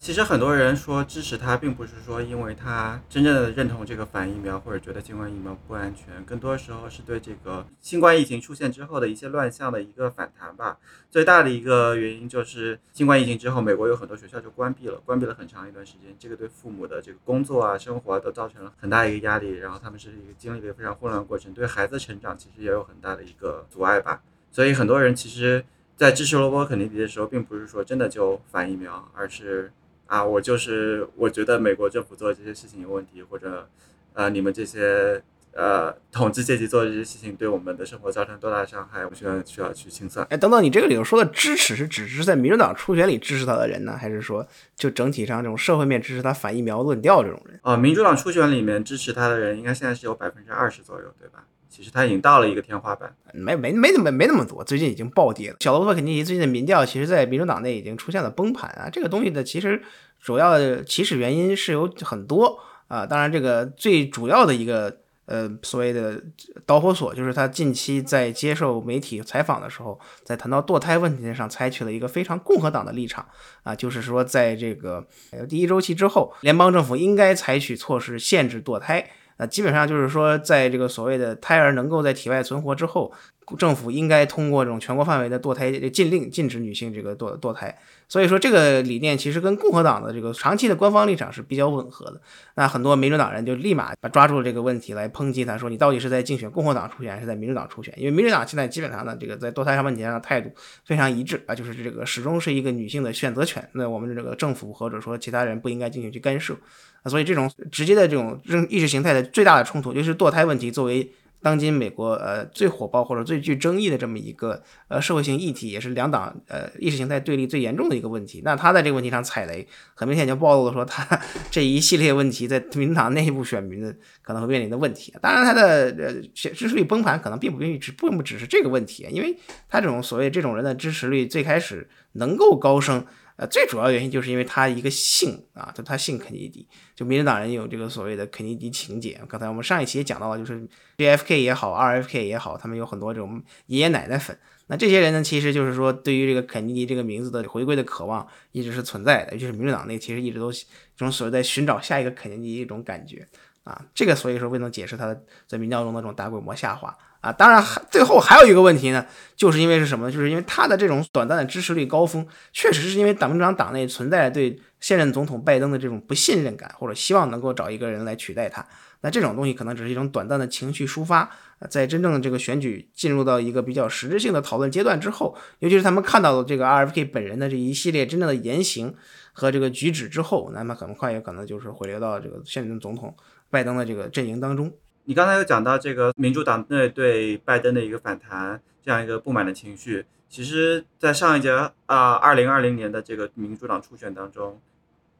其实很多人说支持他，并不是说因为他真正的认同这个反疫苗，或者觉得新冠疫苗不安全，更多时候是对这个新冠疫情出现之后的一些乱象的一个反弹吧。最大的一个原因就是新冠疫情之后，美国有很多学校就关闭了，关闭了很长一段时间，这个对父母的这个工作啊、生活啊都造成了很大一个压力，然后他们是一个经历了一个非常混乱的过程，对孩子成长其实也有很大的一个阻碍吧。所以很多人其实，在支持罗伯·肯尼迪的时候，并不是说真的就反疫苗，而是。啊，我就是我觉得美国政府做的这些事情有问题，或者，呃，你们这些呃统治阶级做的这些事情对我们的生活造成多大的伤害，我们需要需要去清算。哎，等等，你这个里头说的支持是只是在民主党初选里支持他的人呢，还是说就整体上这种社会面支持他反疫苗论调这种人？哦，民主党初选里面支持他的人应该现在是有百分之二十左右，对吧？其实他已经到了一个天花板，没没没那么没那么多，最近已经暴跌了。小罗伯特肯尼迪最近的民调，其实在民主党内已经出现了崩盘啊。这个东西的其实主要的起始原因是有很多啊，当然这个最主要的一个呃所谓的导火索，就是他近期在接受媒体采访的时候，在谈到堕胎问题上采取了一个非常共和党的立场啊，就是说在这个第一周期之后，联邦政府应该采取措施限制堕胎。那基本上就是说，在这个所谓的胎儿能够在体外存活之后，政府应该通过这种全国范围的堕胎禁令，禁止女性这个堕堕胎。所以说，这个理念其实跟共和党的这个长期的官方立场是比较吻合的。那很多民主党人就立马抓住了这个问题来抨击他，说你到底是在竞选共和党初选，还是在民主党初选？因为民主党现在基本上呢，这个在堕胎上问题上的态度非常一致啊，就是这个始终是一个女性的选择权。那我们这个政府或者说其他人不应该进行去干涉啊。所以这种直接的这种意识形态的最大的冲突，就是堕胎问题作为当今美国呃最火爆或者最具争议的这么一个呃社会性议题，也是两党呃意识形态对立最严重的一个问题。那他在这个问题上踩雷，很明显就暴露了说他这一系列问题在民主党内部选民的可能会面临的问题。当然，他的呃支持率崩盘可能并不只并不只是这个问题，因为他这种所谓这种人的支持率最开始能够高升。呃，最主要原因就是因为他一个姓啊，就他姓肯尼迪，就民主党人有这个所谓的肯尼迪情节。刚才我们上一期也讲到了，就是 JFK 也好，RFK 也好，他们有很多这种爷爷奶奶粉。那这些人呢，其实就是说对于这个肯尼迪这个名字的回归的渴望一直是存在的，就是民主党内其实一直都这种所谓在寻找下一个肯尼迪一种感觉啊。这个所以说未能解释他在民调中的这种大规模下滑。啊，当然还最后还有一个问题呢，就是因为是什么呢？就是因为他的这种短暂的支持率高峰，确实是因为党民主党党内存在对现任总统拜登的这种不信任感，或者希望能够找一个人来取代他。那这种东西可能只是一种短暂的情绪抒发，在真正的这个选举进入到一个比较实质性的讨论阶段之后，尤其是他们看到了这个 RFK 本人的这一系列真正的言行和这个举止之后，那么很快也可能就是回流到这个现任总统拜登的这个阵营当中。你刚才有讲到这个民主党内对拜登的一个反弹，这样一个不满的情绪，其实，在上一届啊，二零二零年的这个民主党初选当中，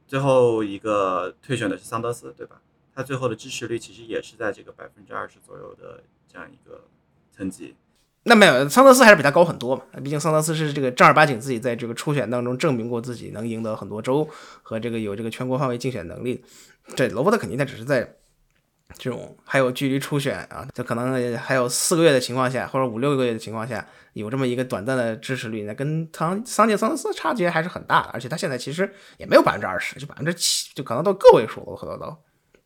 最后一个退选的是桑德斯，对吧？他最后的支持率其实也是在这个百分之二十左右的这样一个层级。那没有，桑德斯还是比他高很多嘛，毕竟桑德斯是这个正儿八经自己在这个初选当中证明过自己能赢得很多州和这个有这个全国范围竞选能力。这罗伯特肯定他只是在。这种还有距离初选啊，就可能还有四个月的情况下，或者五六个月的情况下，有这么一个短暂的支持率，那跟桑桑杰桑德斯差距还是很大的。而且他现在其实也没有百分之二十，就百分之七，就可能到个位数了，可能都。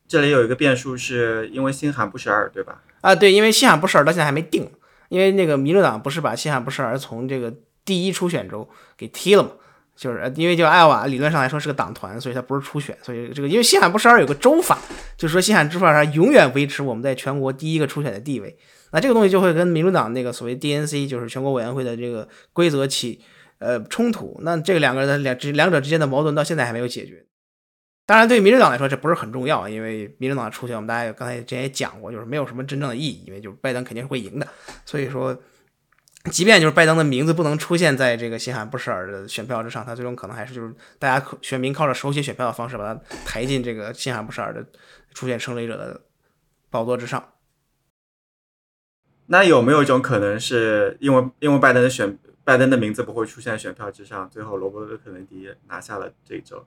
这里有一个变数，是因为新罕布什尔，对吧？啊，对，因为新罕布什尔到现在还没定，因为那个民主党不是把新罕布什尔从这个第一初选州给踢了嘛。就是因为就艾奥瓦理论上来说是个党团，所以它不是初选，所以这个因为西罕布什尔有个州法，就是说西罕布什尔永远维持我们在全国第一个初选的地位。那这个东西就会跟民主党那个所谓 DNC，就是全国委员会的这个规则起呃冲突。那这个两个人的两之两者之间的矛盾到现在还没有解决。当然，对民主党来说这不是很重要，因为民主党的初选我们大家刚才之前也讲过，就是没有什么真正的意义，因为就是拜登肯定是会赢的，所以说。即便就是拜登的名字不能出现在这个新罕布什尔的选票之上，他最终可能还是就是大家选民靠着手写选票的方式把他抬进这个新罕布什尔的出现胜利者的宝座之上。那有没有一种可能是因为因为拜登的选拜登的名字不会出现在选票之上，最后罗伯特肯尼迪拿下了这一周？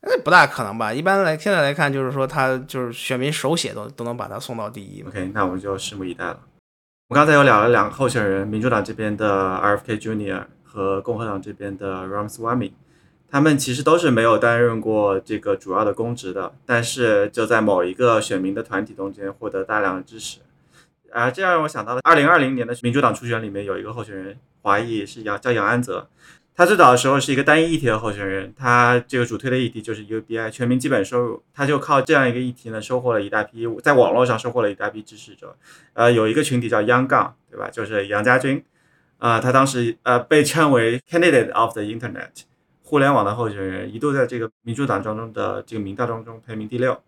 那不大可能吧？一般来现在来看，就是说他就是选民手写都都能把他送到第一。OK，那我们就拭目以待了。我刚才有聊了两个候选人，民主党这边的 RFK Jr. 和共和党这边的 Ram Swamy，他们其实都是没有担任过这个主要的公职的，但是就在某一个选民的团体中间获得大量的支持，啊，这让我想到了二零二零年的民主党初选里面有一个候选人，华裔是杨叫杨安泽。他最早的时候是一个单一议题的候选人，他这个主推的议题就是 UBI 全民基本收入，他就靠这样一个议题呢，收获了一大批在网络上收获了一大批支持者。呃，有一个群体叫 Young Gun，对吧？就是杨家军，啊，他当时呃被称为 Candidate of the Internet，互联网的候选人，一度在这个民主党当中的这个民调当中排名第六。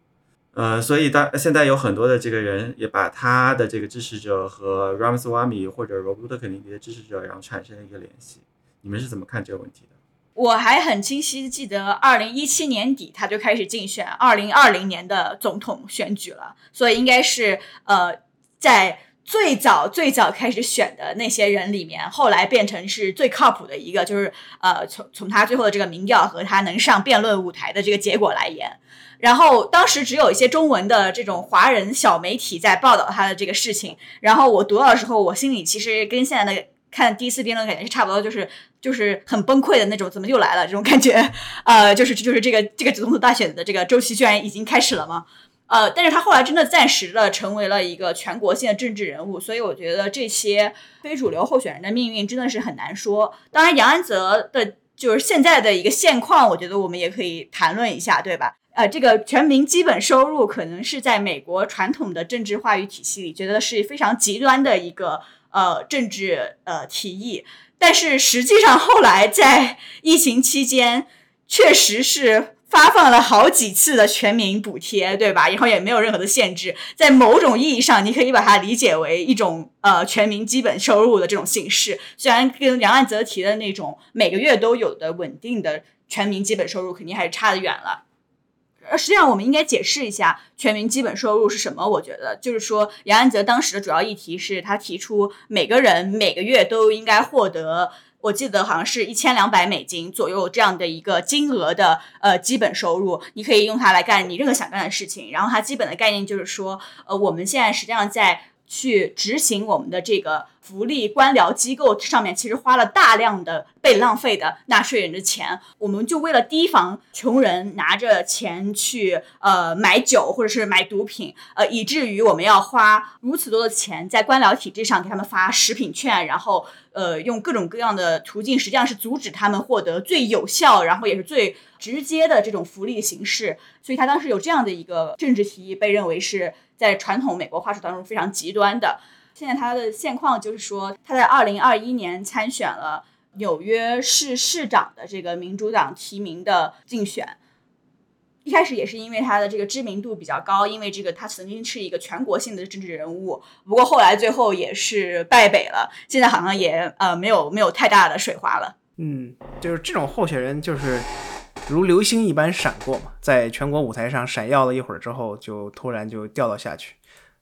呃，所以当现在有很多的这个人也把他的这个支持者和 Ramswamy 或者罗伯特肯尼迪的支持者，然后产生了一个联系。你们是怎么看这个问题的？我还很清晰记得，二零一七年底他就开始竞选二零二零年的总统选举了，所以应该是呃，在最早最早开始选的那些人里面，后来变成是最靠谱的一个，就是呃，从从他最后的这个民调和他能上辩论舞台的这个结果来言，然后当时只有一些中文的这种华人小媒体在报道他的这个事情，然后我读到的时候，我心里其实跟现在的。看第一次辩论感觉是差不多，就是就是很崩溃的那种，怎么又来了这种感觉？呃，就是就是这个这个总统大选的这个周期居然已经开始了吗？呃，但是他后来真的暂时的成为了一个全国性的政治人物，所以我觉得这些非主流候选人的命运真的是很难说。当然，杨安泽的就是现在的一个现况，我觉得我们也可以谈论一下，对吧？呃，这个全民基本收入可能是在美国传统的政治话语体系里，觉得是非常极端的一个。呃，政治呃提议，但是实际上后来在 *laughs* 疫情期间，确实是发放了好几次的全民补贴，对吧？然后也没有任何的限制，在某种意义上，你可以把它理解为一种呃全民基本收入的这种形式。虽然跟梁岸泽提的那种每个月都有的稳定的全民基本收入，肯定还是差得远了。呃，实际上我们应该解释一下全民基本收入是什么。我觉得就是说，杨安泽当时的主要议题是他提出每个人每个月都应该获得，我记得好像是一千两百美金左右这样的一个金额的呃基本收入，你可以用它来干你任何想干的事情。然后它基本的概念就是说，呃，我们现在实际上在去执行我们的这个。福利官僚机构上面其实花了大量的被浪费的纳税人的钱，我们就为了提防穷人拿着钱去呃买酒或者是买毒品，呃以至于我们要花如此多的钱在官僚体制上给他们发食品券，然后呃用各种各样的途径，实际上是阻止他们获得最有效，然后也是最直接的这种福利形式。所以他当时有这样的一个政治提议，被认为是在传统美国话术当中非常极端的。现在他的现况就是说，他在二零二一年参选了纽约市市长的这个民主党提名的竞选。一开始也是因为他的这个知名度比较高，因为这个他曾经是一个全国性的政治人物。不过后来最后也是败北了，现在好像也呃没有没有太大的水花了。嗯，就是这种候选人就是如流星一般闪过嘛，在全国舞台上闪耀了一会儿之后，就突然就掉了下去。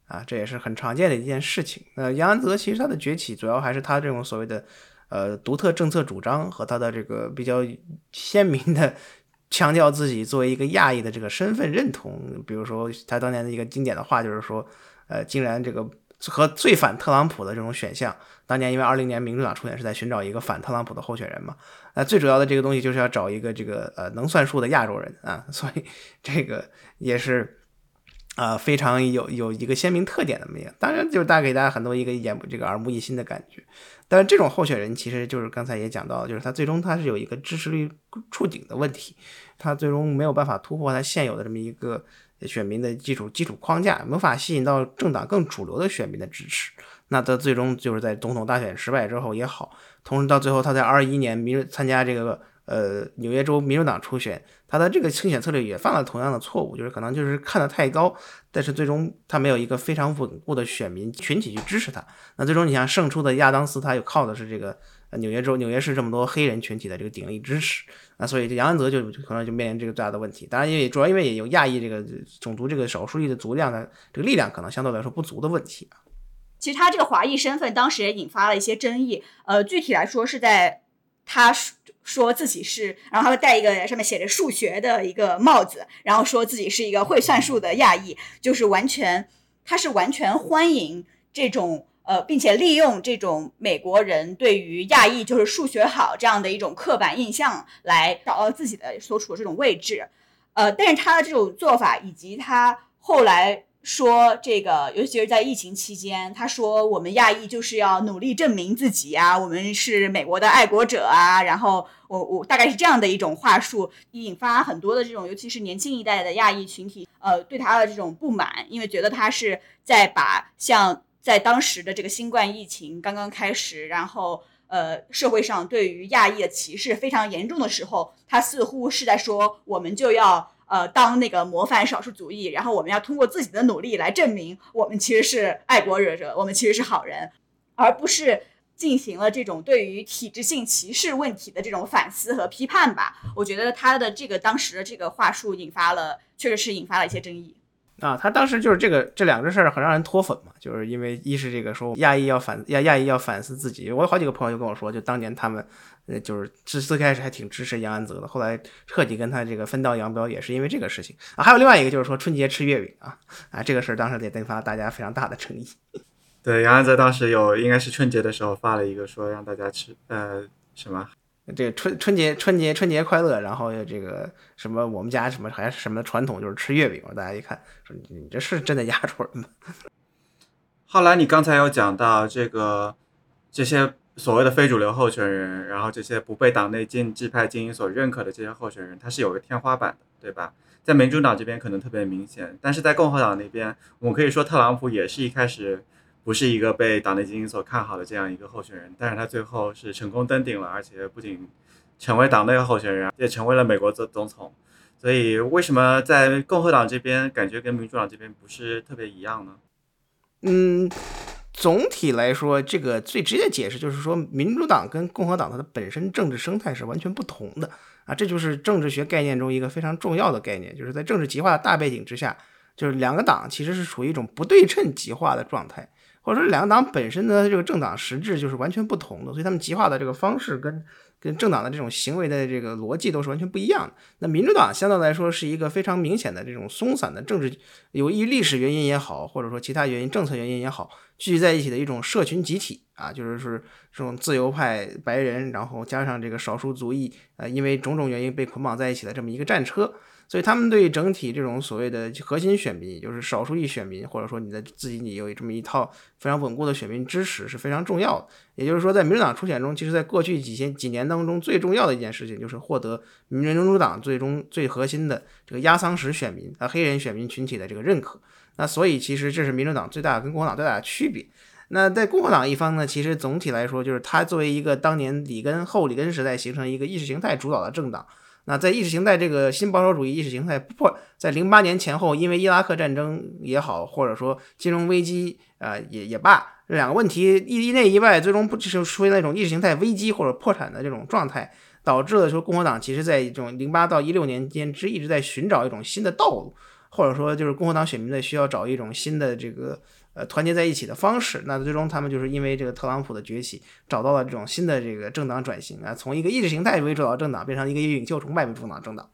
啊，这也是很常见的一件事情。那杨安泽其实他的崛起，主要还是他这种所谓的呃独特政策主张和他的这个比较鲜明的强调自己作为一个亚裔的这个身份认同。比如说他当年的一个经典的话就是说，呃，竟然这个和最反特朗普的这种选项，当年因为二零年民主党初选是在寻找一个反特朗普的候选人嘛，那最主要的这个东西就是要找一个这个呃能算数的亚洲人啊，所以这个也是。啊，非常有有一个鲜明特点的么样，当然就是带给大家很多一个眼这个耳目一新的感觉。但是这种候选人其实就是刚才也讲到，就是他最终他是有一个支持率触顶的问题，他最终没有办法突破他现有的这么一个选民的基础基础框架，无法吸引到政党更主流的选民的支持。那他最终就是在总统大选失败之后也好，同时到最后他在二一年民参加这个。呃，纽约州民主党初选，他的这个竞选策略也犯了同样的错误，就是可能就是看得太高，但是最终他没有一个非常稳固的选民群体去支持他。那最终你像胜出的亚当斯，他又靠的是这个纽约州、纽约市这么多黑人群体的这个鼎力支持。那所以这杨安泽就可能就面临这个最大的问题。当然，因为主要因为也有亚裔这个种族这个少数裔的族量的这个力量可能相对来说不足的问题啊。其实他这个华裔身份当时也引发了一些争议。呃，具体来说是在他。说自己是，然后他会戴一个上面写着数学的一个帽子，然后说自己是一个会算数的亚裔，就是完全，他是完全欢迎这种呃，并且利用这种美国人对于亚裔就是数学好这样的一种刻板印象来找到自己的所处的这种位置，呃，但是他的这种做法以及他后来。说这个，尤其是在疫情期间，他说我们亚裔就是要努力证明自己啊，我们是美国的爱国者啊。然后我我大概是这样的一种话术，引发很多的这种，尤其是年轻一代的亚裔群体，呃，对他的这种不满，因为觉得他是在把像在当时的这个新冠疫情刚刚开始，然后呃社会上对于亚裔的歧视非常严重的时候，他似乎是在说我们就要。呃，当那个模范少数族裔，然后我们要通过自己的努力来证明我们其实是爱国者，我们其实是好人，而不是进行了这种对于体制性歧视问题的这种反思和批判吧。我觉得他的这个当时的这个话术引发了，确实是引发了一些争议。啊，他当时就是这个这两个事儿很让人脱粉嘛，就是因为一是这个说亚裔要反亚亚裔要反思自己，我有好几个朋友就跟我说，就当年他们。呃，就是最最开始还挺支持杨安泽的，后来彻底跟他这个分道扬镳，也是因为这个事情啊。还有另外一个就是说春节吃月饼啊啊，这个事儿当时也引发了大家非常大的争议。*laughs* 对，杨安泽当时有应该是春节的时候发了一个说让大家吃呃什么，这个春春节春节春节快乐，然后这个什么我们家什么好像是什么传统就是吃月饼，大家一看说你这是真的压住人吗？*laughs* 后来你刚才有讲到这个这些。所谓的非主流候选人，然后这些不被党内建制派精英所认可的这些候选人，他是有个天花板的，对吧？在民主党这边可能特别明显，但是在共和党那边，我们可以说特朗普也是一开始不是一个被党内精英所看好的这样一个候选人，但是他最后是成功登顶了，而且不仅成为党内候选人，也成为了美国总总统。所以为什么在共和党这边感觉跟民主党这边不是特别一样呢？嗯。总体来说，这个最直接的解释就是说，民主党跟共和党它的本身政治生态是完全不同的啊，这就是政治学概念中一个非常重要的概念，就是在政治极化的大背景之下，就是两个党其实是处于一种不对称极化的状态，或者说两个党本身的这个政党实质就是完全不同的，所以他们极化的这个方式跟。跟政党的这种行为的这个逻辑都是完全不一样的。那民主党相对来说是一个非常明显的这种松散的政治，由于历史原因也好，或者说其他原因、政策原因也好，聚集在一起的一种社群集体啊，就是是这种自由派白人，然后加上这个少数族裔，呃，因为种种原因被捆绑在一起的这么一个战车。所以他们对整体这种所谓的核心选民，就是少数裔选民，或者说你的自己你有这么一套非常稳固的选民支持是非常重要的。也就是说，在民主党初选中，其实在过去几千几年当中，最重要的一件事情就是获得民主党最终最核心的这个压舱石选民啊黑人选民群体的这个认可。那所以其实这是民主党最大跟共和党最大的区别。那在共和党一方呢，其实总体来说就是它作为一个当年里根后里根时代形成一个意识形态主导的政党。那在意识形态这个新保守主义意识形态破，在零八年前后，因为伊拉克战争也好，或者说金融危机啊也也罢，这两个问题一一内一外，最终不就是出现那种意识形态危机或者破产的这种状态，导致了说共和党其实在这种零八到一六年间之一直在寻找一种新的道路，或者说就是共和党选民在需要找一种新的这个。呃，团结在一起的方式，那最终他们就是因为这个特朗普的崛起，找到了这种新的这个政党转型啊，从一个意识形态为主导政党变成一个以领袖崇拜为主导政党，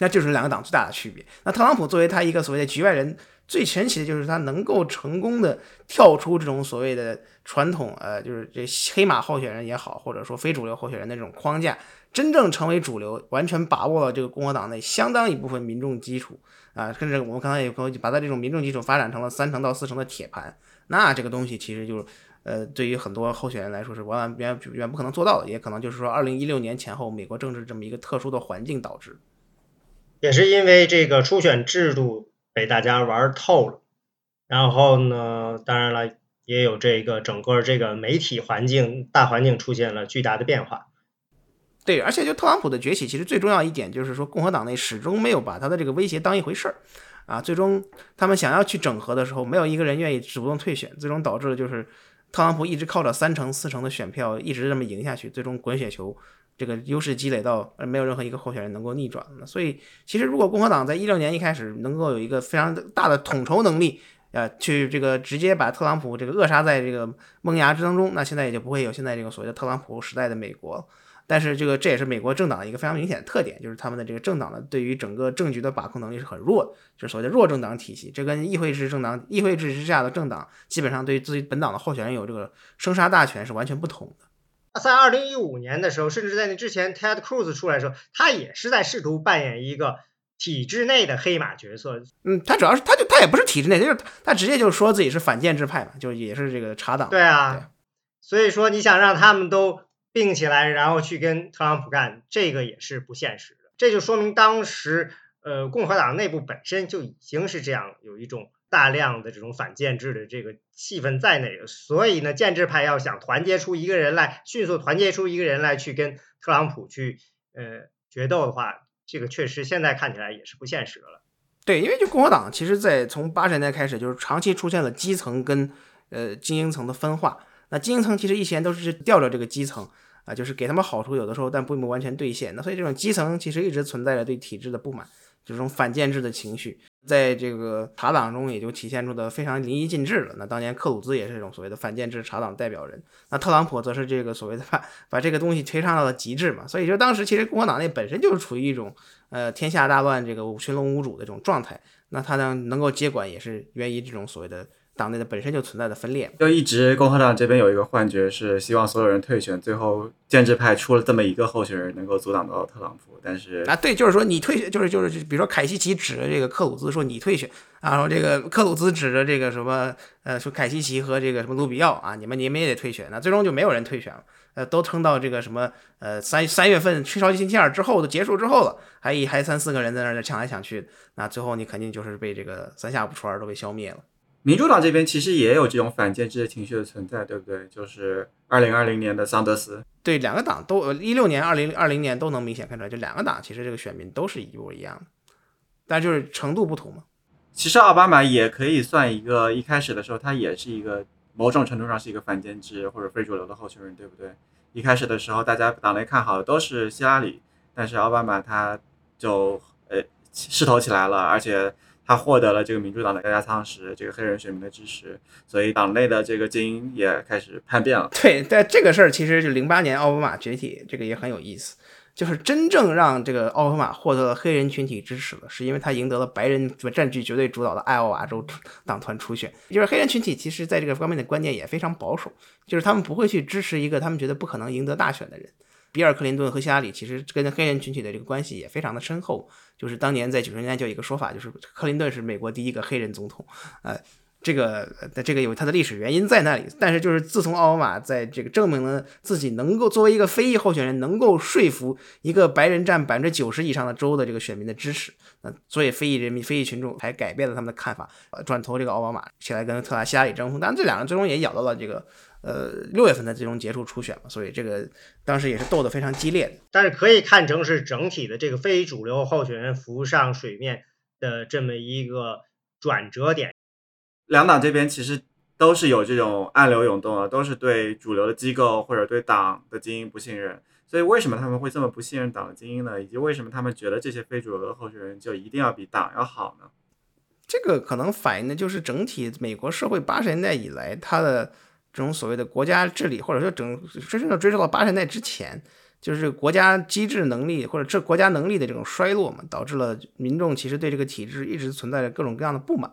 那就是两个党最大的区别。那特朗普作为他一个所谓的局外人，最神奇的就是他能够成功的跳出这种所谓的传统，呃，就是这黑马候选人也好，或者说非主流候选人的这种框架，真正成为主流，完全把握了这个共和党内相当一部分民众基础啊，甚至我们刚才也可以把它这种民众基础发展成了三成到四成的铁盘，那这个东西其实就是呃，对于很多候选人来说是完完全远不可能做到的，也可能就是说，二零一六年前后美国政治这么一个特殊的环境导致，也是因为这个初选制度被大家玩透了，然后呢，当然了，也有这个整个这个媒体环境大环境出现了巨大的变化。对，而且就特朗普的崛起，其实最重要一点就是说，共和党内始终没有把他的这个威胁当一回事儿，啊，最终他们想要去整合的时候，没有一个人愿意主动退选，最终导致了就是特朗普一直靠着三成四成的选票一直这么赢下去，最终滚雪球，这个优势积累到没有任何一个候选人能够逆转。所以，其实如果共和党在一六年一开始能够有一个非常大的统筹能力，呃，去这个直接把特朗普这个扼杀在这个萌芽之当中，那现在也就不会有现在这个所谓的特朗普时代的美国。但是这个这也是美国政党的一个非常明显的特点，就是他们的这个政党呢，对于整个政局的把控能力是很弱的，就是所谓的弱政党体系。这跟议会制政党、议会制之下的政党基本上对于自己本党的候选人有这个生杀大权是完全不同的。在二零一五年的时候，甚至在那之前，Ted Cruz 出来的时候，他也是在试图扮演一个体制内的黑马角色。嗯，他主要是他就他也不是体制内，就是他直接就说自己是反建制派嘛，就也是这个查党。对啊，所以说你想让他们都。并起来，然后去跟特朗普干，这个也是不现实的。这就说明当时，呃，共和党内部本身就已经是这样，有一种大量的这种反建制的这个气氛在内。所以呢，建制派要想团结出一个人来，迅速团结出一个人来去跟特朗普去呃决斗的话，这个确实现在看起来也是不现实的了。对，因为就共和党，其实在从八十年代开始，就是长期出现了基层跟呃精英层的分化。那精英层其实以前都是吊着这个基层。啊，就是给他们好处，有的时候但并不完全兑现。那所以这种基层其实一直存在着对体制的不满，这种反建制的情绪，在这个茶党中也就体现出的非常淋漓尽致了。那当年克鲁兹也是这种所谓的反建制茶党代表人，那特朗普则是这个所谓的 *laughs* 把把这个东西推上到了极致嘛。所以就当时其实共和党内本身就是处于一种呃天下大乱，这个群龙无主的这种状态。那他呢能够接管，也是源于这种所谓的。党内的本身就存在的分裂，就一直共和党这边有一个幻觉，是希望所有人退选，最后建制派出了这么一个候选人能够阻挡到特朗普。但是啊，对，就是说你退选，就是就是比如说凯西奇指着这个克鲁兹说你退选，然后这个克鲁兹指着这个什么呃说凯西奇和这个什么卢比奥啊，你们你们也得退选，那最终就没有人退选了，呃，都撑到这个什么呃三三月份吹超级星期二之后的结束之后了，还还三四个人在那儿抢来抢去，那最后你肯定就是被这个三下五除二都被消灭了。民主党这边其实也有这种反建制的情绪的存在，对不对？就是二零二零年的桑德斯，对，两个党都，一六年、二零二零年都能明显看出来，就两个党其实这个选民都是一模一样的，但就是程度不同嘛。其实奥巴马也可以算一个，一开始的时候他也是一个某种程度上是一个反建制或者非主流的候选人，对不对？一开始的时候大家党内看好的都是希拉里，但是奥巴马他就呃势头起来了，而且。他获得了这个民主党的加仓时，这个黑人选民的支持，所以党内的这个精英也开始叛变了。对，但这个事儿其实就零八年奥巴马崛起，这个也很有意思。就是真正让这个奥巴马获得了黑人群体支持的，是因为他赢得了白人占据绝对主导的爱奥瓦州党团初选。就是黑人群体其实在这个方面的观念也非常保守，就是他们不会去支持一个他们觉得不可能赢得大选的人。比尔·克林顿和希拉里其实跟黑人群体的这个关系也非常的深厚。就是当年在九十年代就有一个说法，就是克林顿是美国第一个黑人总统，呃，这个这个有它的历史原因在那里。但是就是自从奥巴马在这个证明了自己能够作为一个非裔候选人，能够说服一个白人占百分之九十以上的州的这个选民的支持，那所以非裔人民、非裔群众才改变了他们的看法，转投这个奥巴马，起来跟特拉希拉里争锋。但这两人最终也咬到了这个。呃，六月份的最终结束初选嘛，所以这个当时也是斗得非常激烈的。但是可以看成是整体的这个非主流候选人浮上水面的这么一个转折点。两党这边其实都是有这种暗流涌动啊，都是对主流的机构或者对党的精英不信任。所以为什么他们会这么不信任党的精英呢？以及为什么他们觉得这些非主流的候选人就一定要比党要好呢？这个可能反映的就是整体美国社会八十年代以来它的。这种所谓的国家治理，或者说整真正的追溯到八十年代之前，就是国家机制能力或者这国家能力的这种衰落嘛，导致了民众其实对这个体制一直存在着各种各样的不满。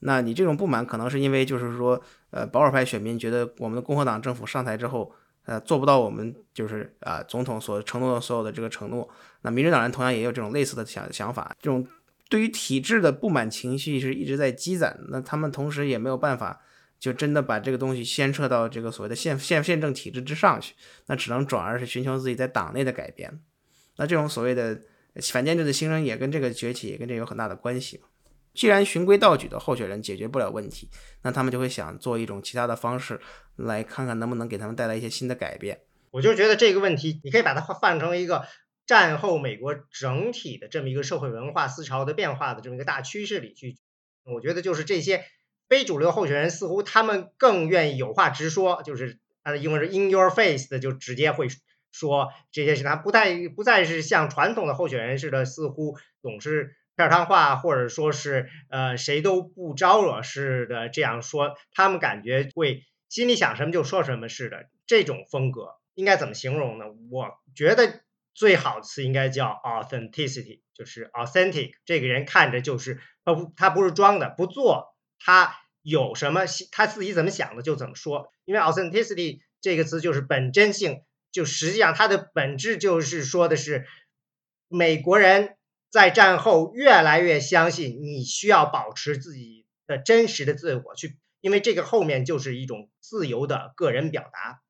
那你这种不满可能是因为就是说，呃，保守派选民觉得我们的共和党政府上台之后，呃，做不到我们就是啊总统所承诺的所有的这个承诺。那民主党人同样也有这种类似的想想法，这种对于体制的不满情绪是一直在积攒。那他们同时也没有办法，就真的把这个东西牵扯到这个所谓的宪宪宪政体制之上去，那只能转而是寻求自己在党内的改变。那这种所谓的反建制的新生也跟这个崛起也跟这有很大的关系。既然循规蹈矩的候选人解决不了问题，那他们就会想做一种其他的方式，来看看能不能给他们带来一些新的改变。我就觉得这个问题，你可以把它换成一个战后美国整体的这么一个社会文化思潮的变化的这么一个大趋势里去。我觉得就是这些非主流候选人似乎他们更愿意有话直说，就是他的英文是 in your face 的，就直接会说这些事。他不再不再是像传统的候选人似的，似乎总是。片儿汤话，或者说是呃谁都不招惹似的这样说，他们感觉会心里想什么就说什么似的。这种风格应该怎么形容呢？我觉得最好的词应该叫 authenticity，就是 authentic。这个人看着就是他不他不是装的，不做他有什么他自己怎么想的就怎么说。因为 authenticity 这个词就是本真性，就实际上它的本质就是说的是美国人。在战后，越来越相信你需要保持自己的真实的自我，去，因为这个后面就是一种自由的个人表达，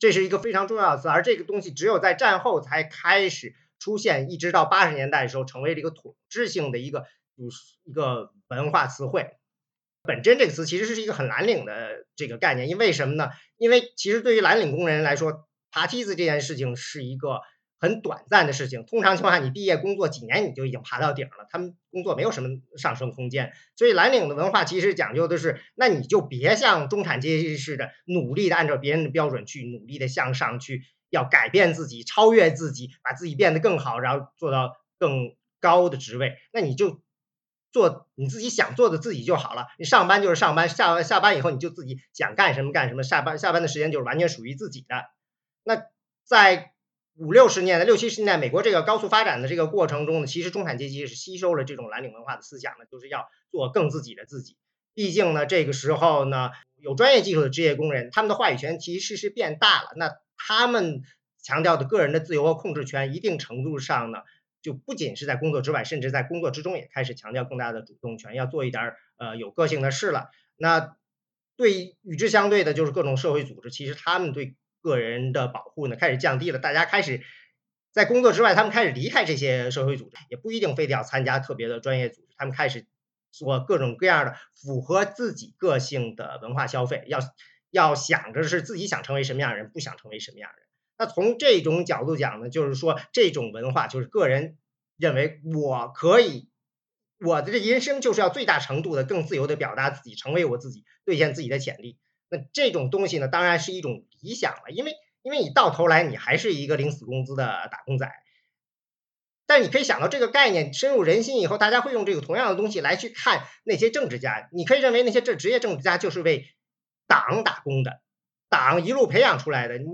这是一个非常重要的词，而这个东西只有在战后才开始出现，一直到八十年代的时候，成为了一个统治性的一个一个文化词汇。本真这个词其实是一个很蓝领的这个概念，因为什么呢？因为其实对于蓝领工人来说，爬梯子这件事情是一个。很短暂的事情，通常情况下，你毕业工作几年你就已经爬到顶了。他们工作没有什么上升空间，所以蓝领的文化其实讲究的是，那你就别像中产阶级似的，努力的按照别人的标准去努力的向上去，要改变自己，超越自己，把自己变得更好，然后做到更高的职位。那你就做你自己想做的自己就好了。你上班就是上班，下完下班以后你就自己想干什么干什么，下班下班的时间就是完全属于自己的。那在五六十年代、六七十年代，美国这个高速发展的这个过程中呢，其实中产阶级是吸收了这种蓝领文化的思想呢，就是要做更自己的自己。毕竟呢，这个时候呢，有专业技术的职业工人，他们的话语权其实是变大了。那他们强调的个人的自由和控制权，一定程度上呢，就不仅是在工作之外，甚至在工作之中也开始强调更大的主动权，要做一点呃有个性的事了。那对与之相对的，就是各种社会组织，其实他们对。个人的保护呢开始降低了，大家开始在工作之外，他们开始离开这些社会组织，也不一定非得要参加特别的专业组织，他们开始做各种各样的符合自己个性的文化消费，要要想着是自己想成为什么样的人，不想成为什么样的人。那从这种角度讲呢，就是说这种文化就是个人认为我可以，我的这人生就是要最大程度的更自由的表达自己，成为我自己，兑现自己的潜力。那这种东西呢，当然是一种理想了，因为因为你到头来你还是一个领死工资的打工仔。但你可以想到这个概念深入人心以后，大家会用这个同样的东西来去看那些政治家。你可以认为那些这职业政治家就是为党打工的，党一路培养出来的。你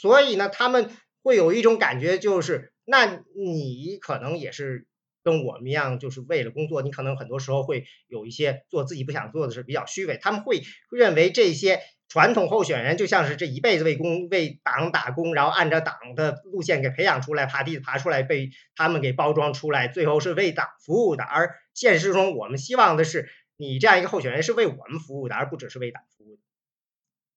所以呢，他们会有一种感觉，就是那你可能也是。跟我们一样，就是为了工作，你可能很多时候会有一些做自己不想做的事，比较虚伪。他们会认为这些传统候选人就像是这一辈子为工为党打工，然后按照党的路线给培养出来，爬梯子爬出来，被他们给包装出来，最后是为党服务的。而现实中，我们希望的是你这样一个候选人是为我们服务的，而不只是为党服务的。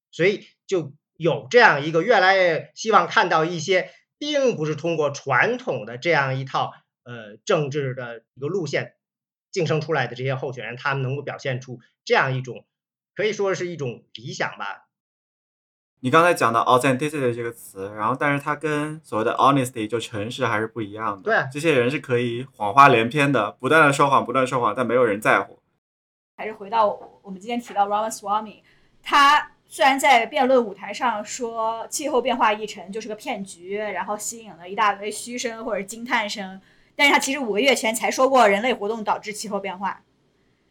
所以就有这样一个越来越希望看到一些，并不是通过传统的这样一套。呃，政治的一个路线晋升出来的这些候选人，他们能够表现出这样一种，可以说是一种理想吧。你刚才讲到 authenticity 这个词，然后但是它跟所谓的 honesty 就诚实还是不一样的。对，这些人是可以谎话连篇的，不断的说谎，不断说谎，但没有人在乎。还是回到我们今天提到 Ramaswamy，他虽然在辩论舞台上说气候变化议程就是个骗局，然后吸引了一大堆嘘声或者惊叹声。但是他其实五个月前才说过人类活动导致气候变化，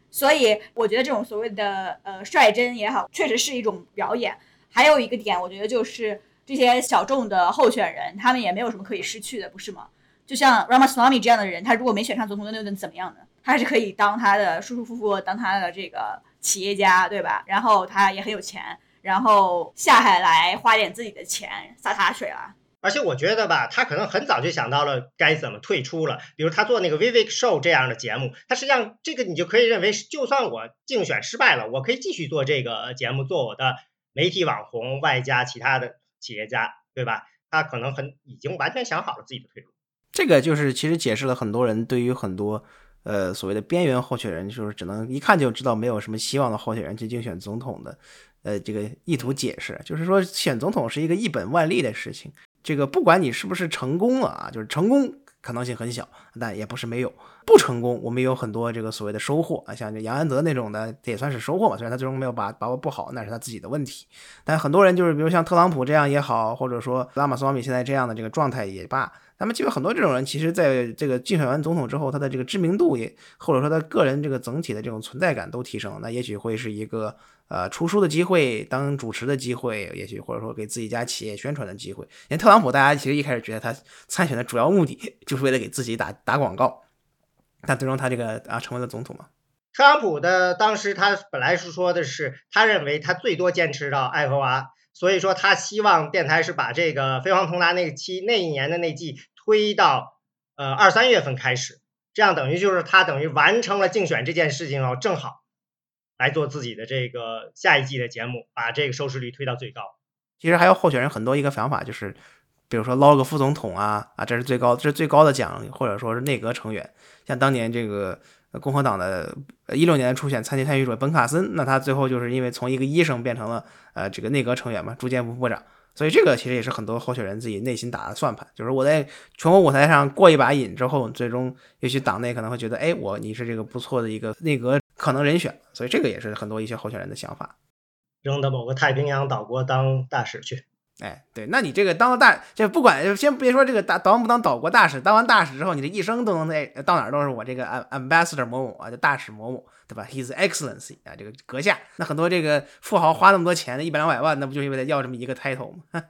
所以我觉得这种所谓的呃率真也好，确实是一种表演。还有一个点，我觉得就是这些小众的候选人，他们也没有什么可以失去的，不是吗？就像 Ramaswamy 这样的人，他如果没选上总统，那又能怎么样呢？他还是可以当他的舒舒服服当他的这个企业家，对吧？然后他也很有钱。然后下海来花点自己的钱洒洒水了。而且我觉得吧，他可能很早就想到了该怎么退出了。比如他做那个 Vivek Show 这样的节目，他实际上这个你就可以认为，就算我竞选失败了，我可以继续做这个节目，做我的媒体网红，外加其他的企业家，对吧？他可能很已经完全想好了自己的退路。这个就是其实解释了很多人对于很多呃所谓的边缘候选人，就是只能一看就知道没有什么希望的候选人去竞选总统的，呃，这个意图解释，就是说选总统是一个一本万利的事情。这个不管你是不是成功了啊，就是成功可能性很小，但也不是没有不成功，我们也有很多这个所谓的收获啊，像这杨安泽那种的，也算是收获嘛。虽然他最终没有把把握不好，那是他自己的问题。但很多人就是比如像特朗普这样也好，或者说拉马斯瓦米现在这样的这个状态也罢，那么基本很多这种人，其实在这个竞选完总统之后，他的这个知名度也或者说他个人这个整体的这种存在感都提升，那也许会是一个。呃，出书的机会，当主持的机会，也许或者说给自己家企业宣传的机会。因为特朗普，大家其实一开始觉得他参选的主要目的 *laughs* 就是为了给自己打打广告，但最终他这个啊成为了总统嘛。特朗普的当时他本来是说的是，他认为他最多坚持到爱荷华，所以说他希望电台是把这个飞黄腾达那期那一年的那季推到呃二三月份开始，这样等于就是他等于完成了竞选这件事情哦，正好。来做自己的这个下一季的节目，把这个收视率推到最高。其实还有候选人很多一个想法，就是比如说捞个副总统啊啊，这是最高，这是最高的奖，或者说是内阁成员。像当年这个共和党的一六年的初选参议参与者本卡森，那他最后就是因为从一个医生变成了呃这个内阁成员嘛，住建部部长。所以这个其实也是很多候选人自己内心打的算盘，就是我在全国舞台上过一把瘾之后，最终也许党内可能会觉得，哎，我你是这个不错的一个内阁。可能人选，所以这个也是很多一些候选人的想法。扔到某个太平洋岛国当大使去，哎，对，那你这个当了大，就不管先别说这个当当不当岛国大使，当完大使之后，你这一生都能在到哪儿都是我这个 ambassador 某某啊，就大使某某，对吧？His Excellency 啊，这个阁下。那很多这个富豪花那么多钱，一百两百万，那不就是为了要这么一个 title 吗？*laughs*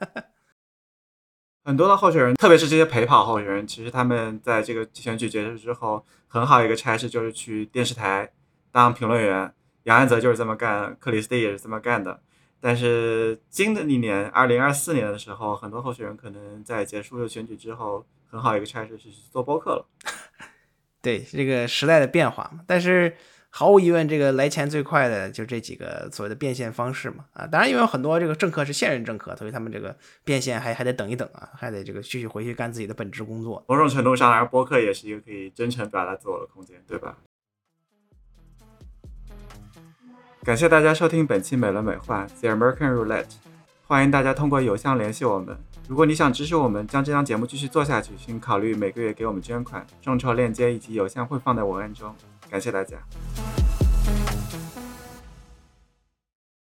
很多的候选人，特别是这些陪跑候选人，其实他们在这个选举结束之后，很好一个差事就是去电视台。当评论员，杨安泽就是这么干，克里斯蒂也是这么干的。但是今的一年，二零二四年的时候，很多候选人可能在结束了选举之后，很好一个差事是去做播客了。对，这个时代的变化嘛。但是毫无疑问，这个来钱最快的就这几个所谓的变现方式嘛。啊，当然因为有很多这个政客是现任政客，所以他们这个变现还还得等一等啊，还得这个继续回去干自己的本职工作。某种程度上来说，播客也是一个可以真诚表达自我的空间，对吧？感谢大家收听本期美轮美奂 The American Roulette，欢迎大家通过邮箱联系我们。如果你想支持我们将这档节目继续做下去，请考虑每个月给我们捐款，众筹链接以及邮箱会放在文案中。感谢大家。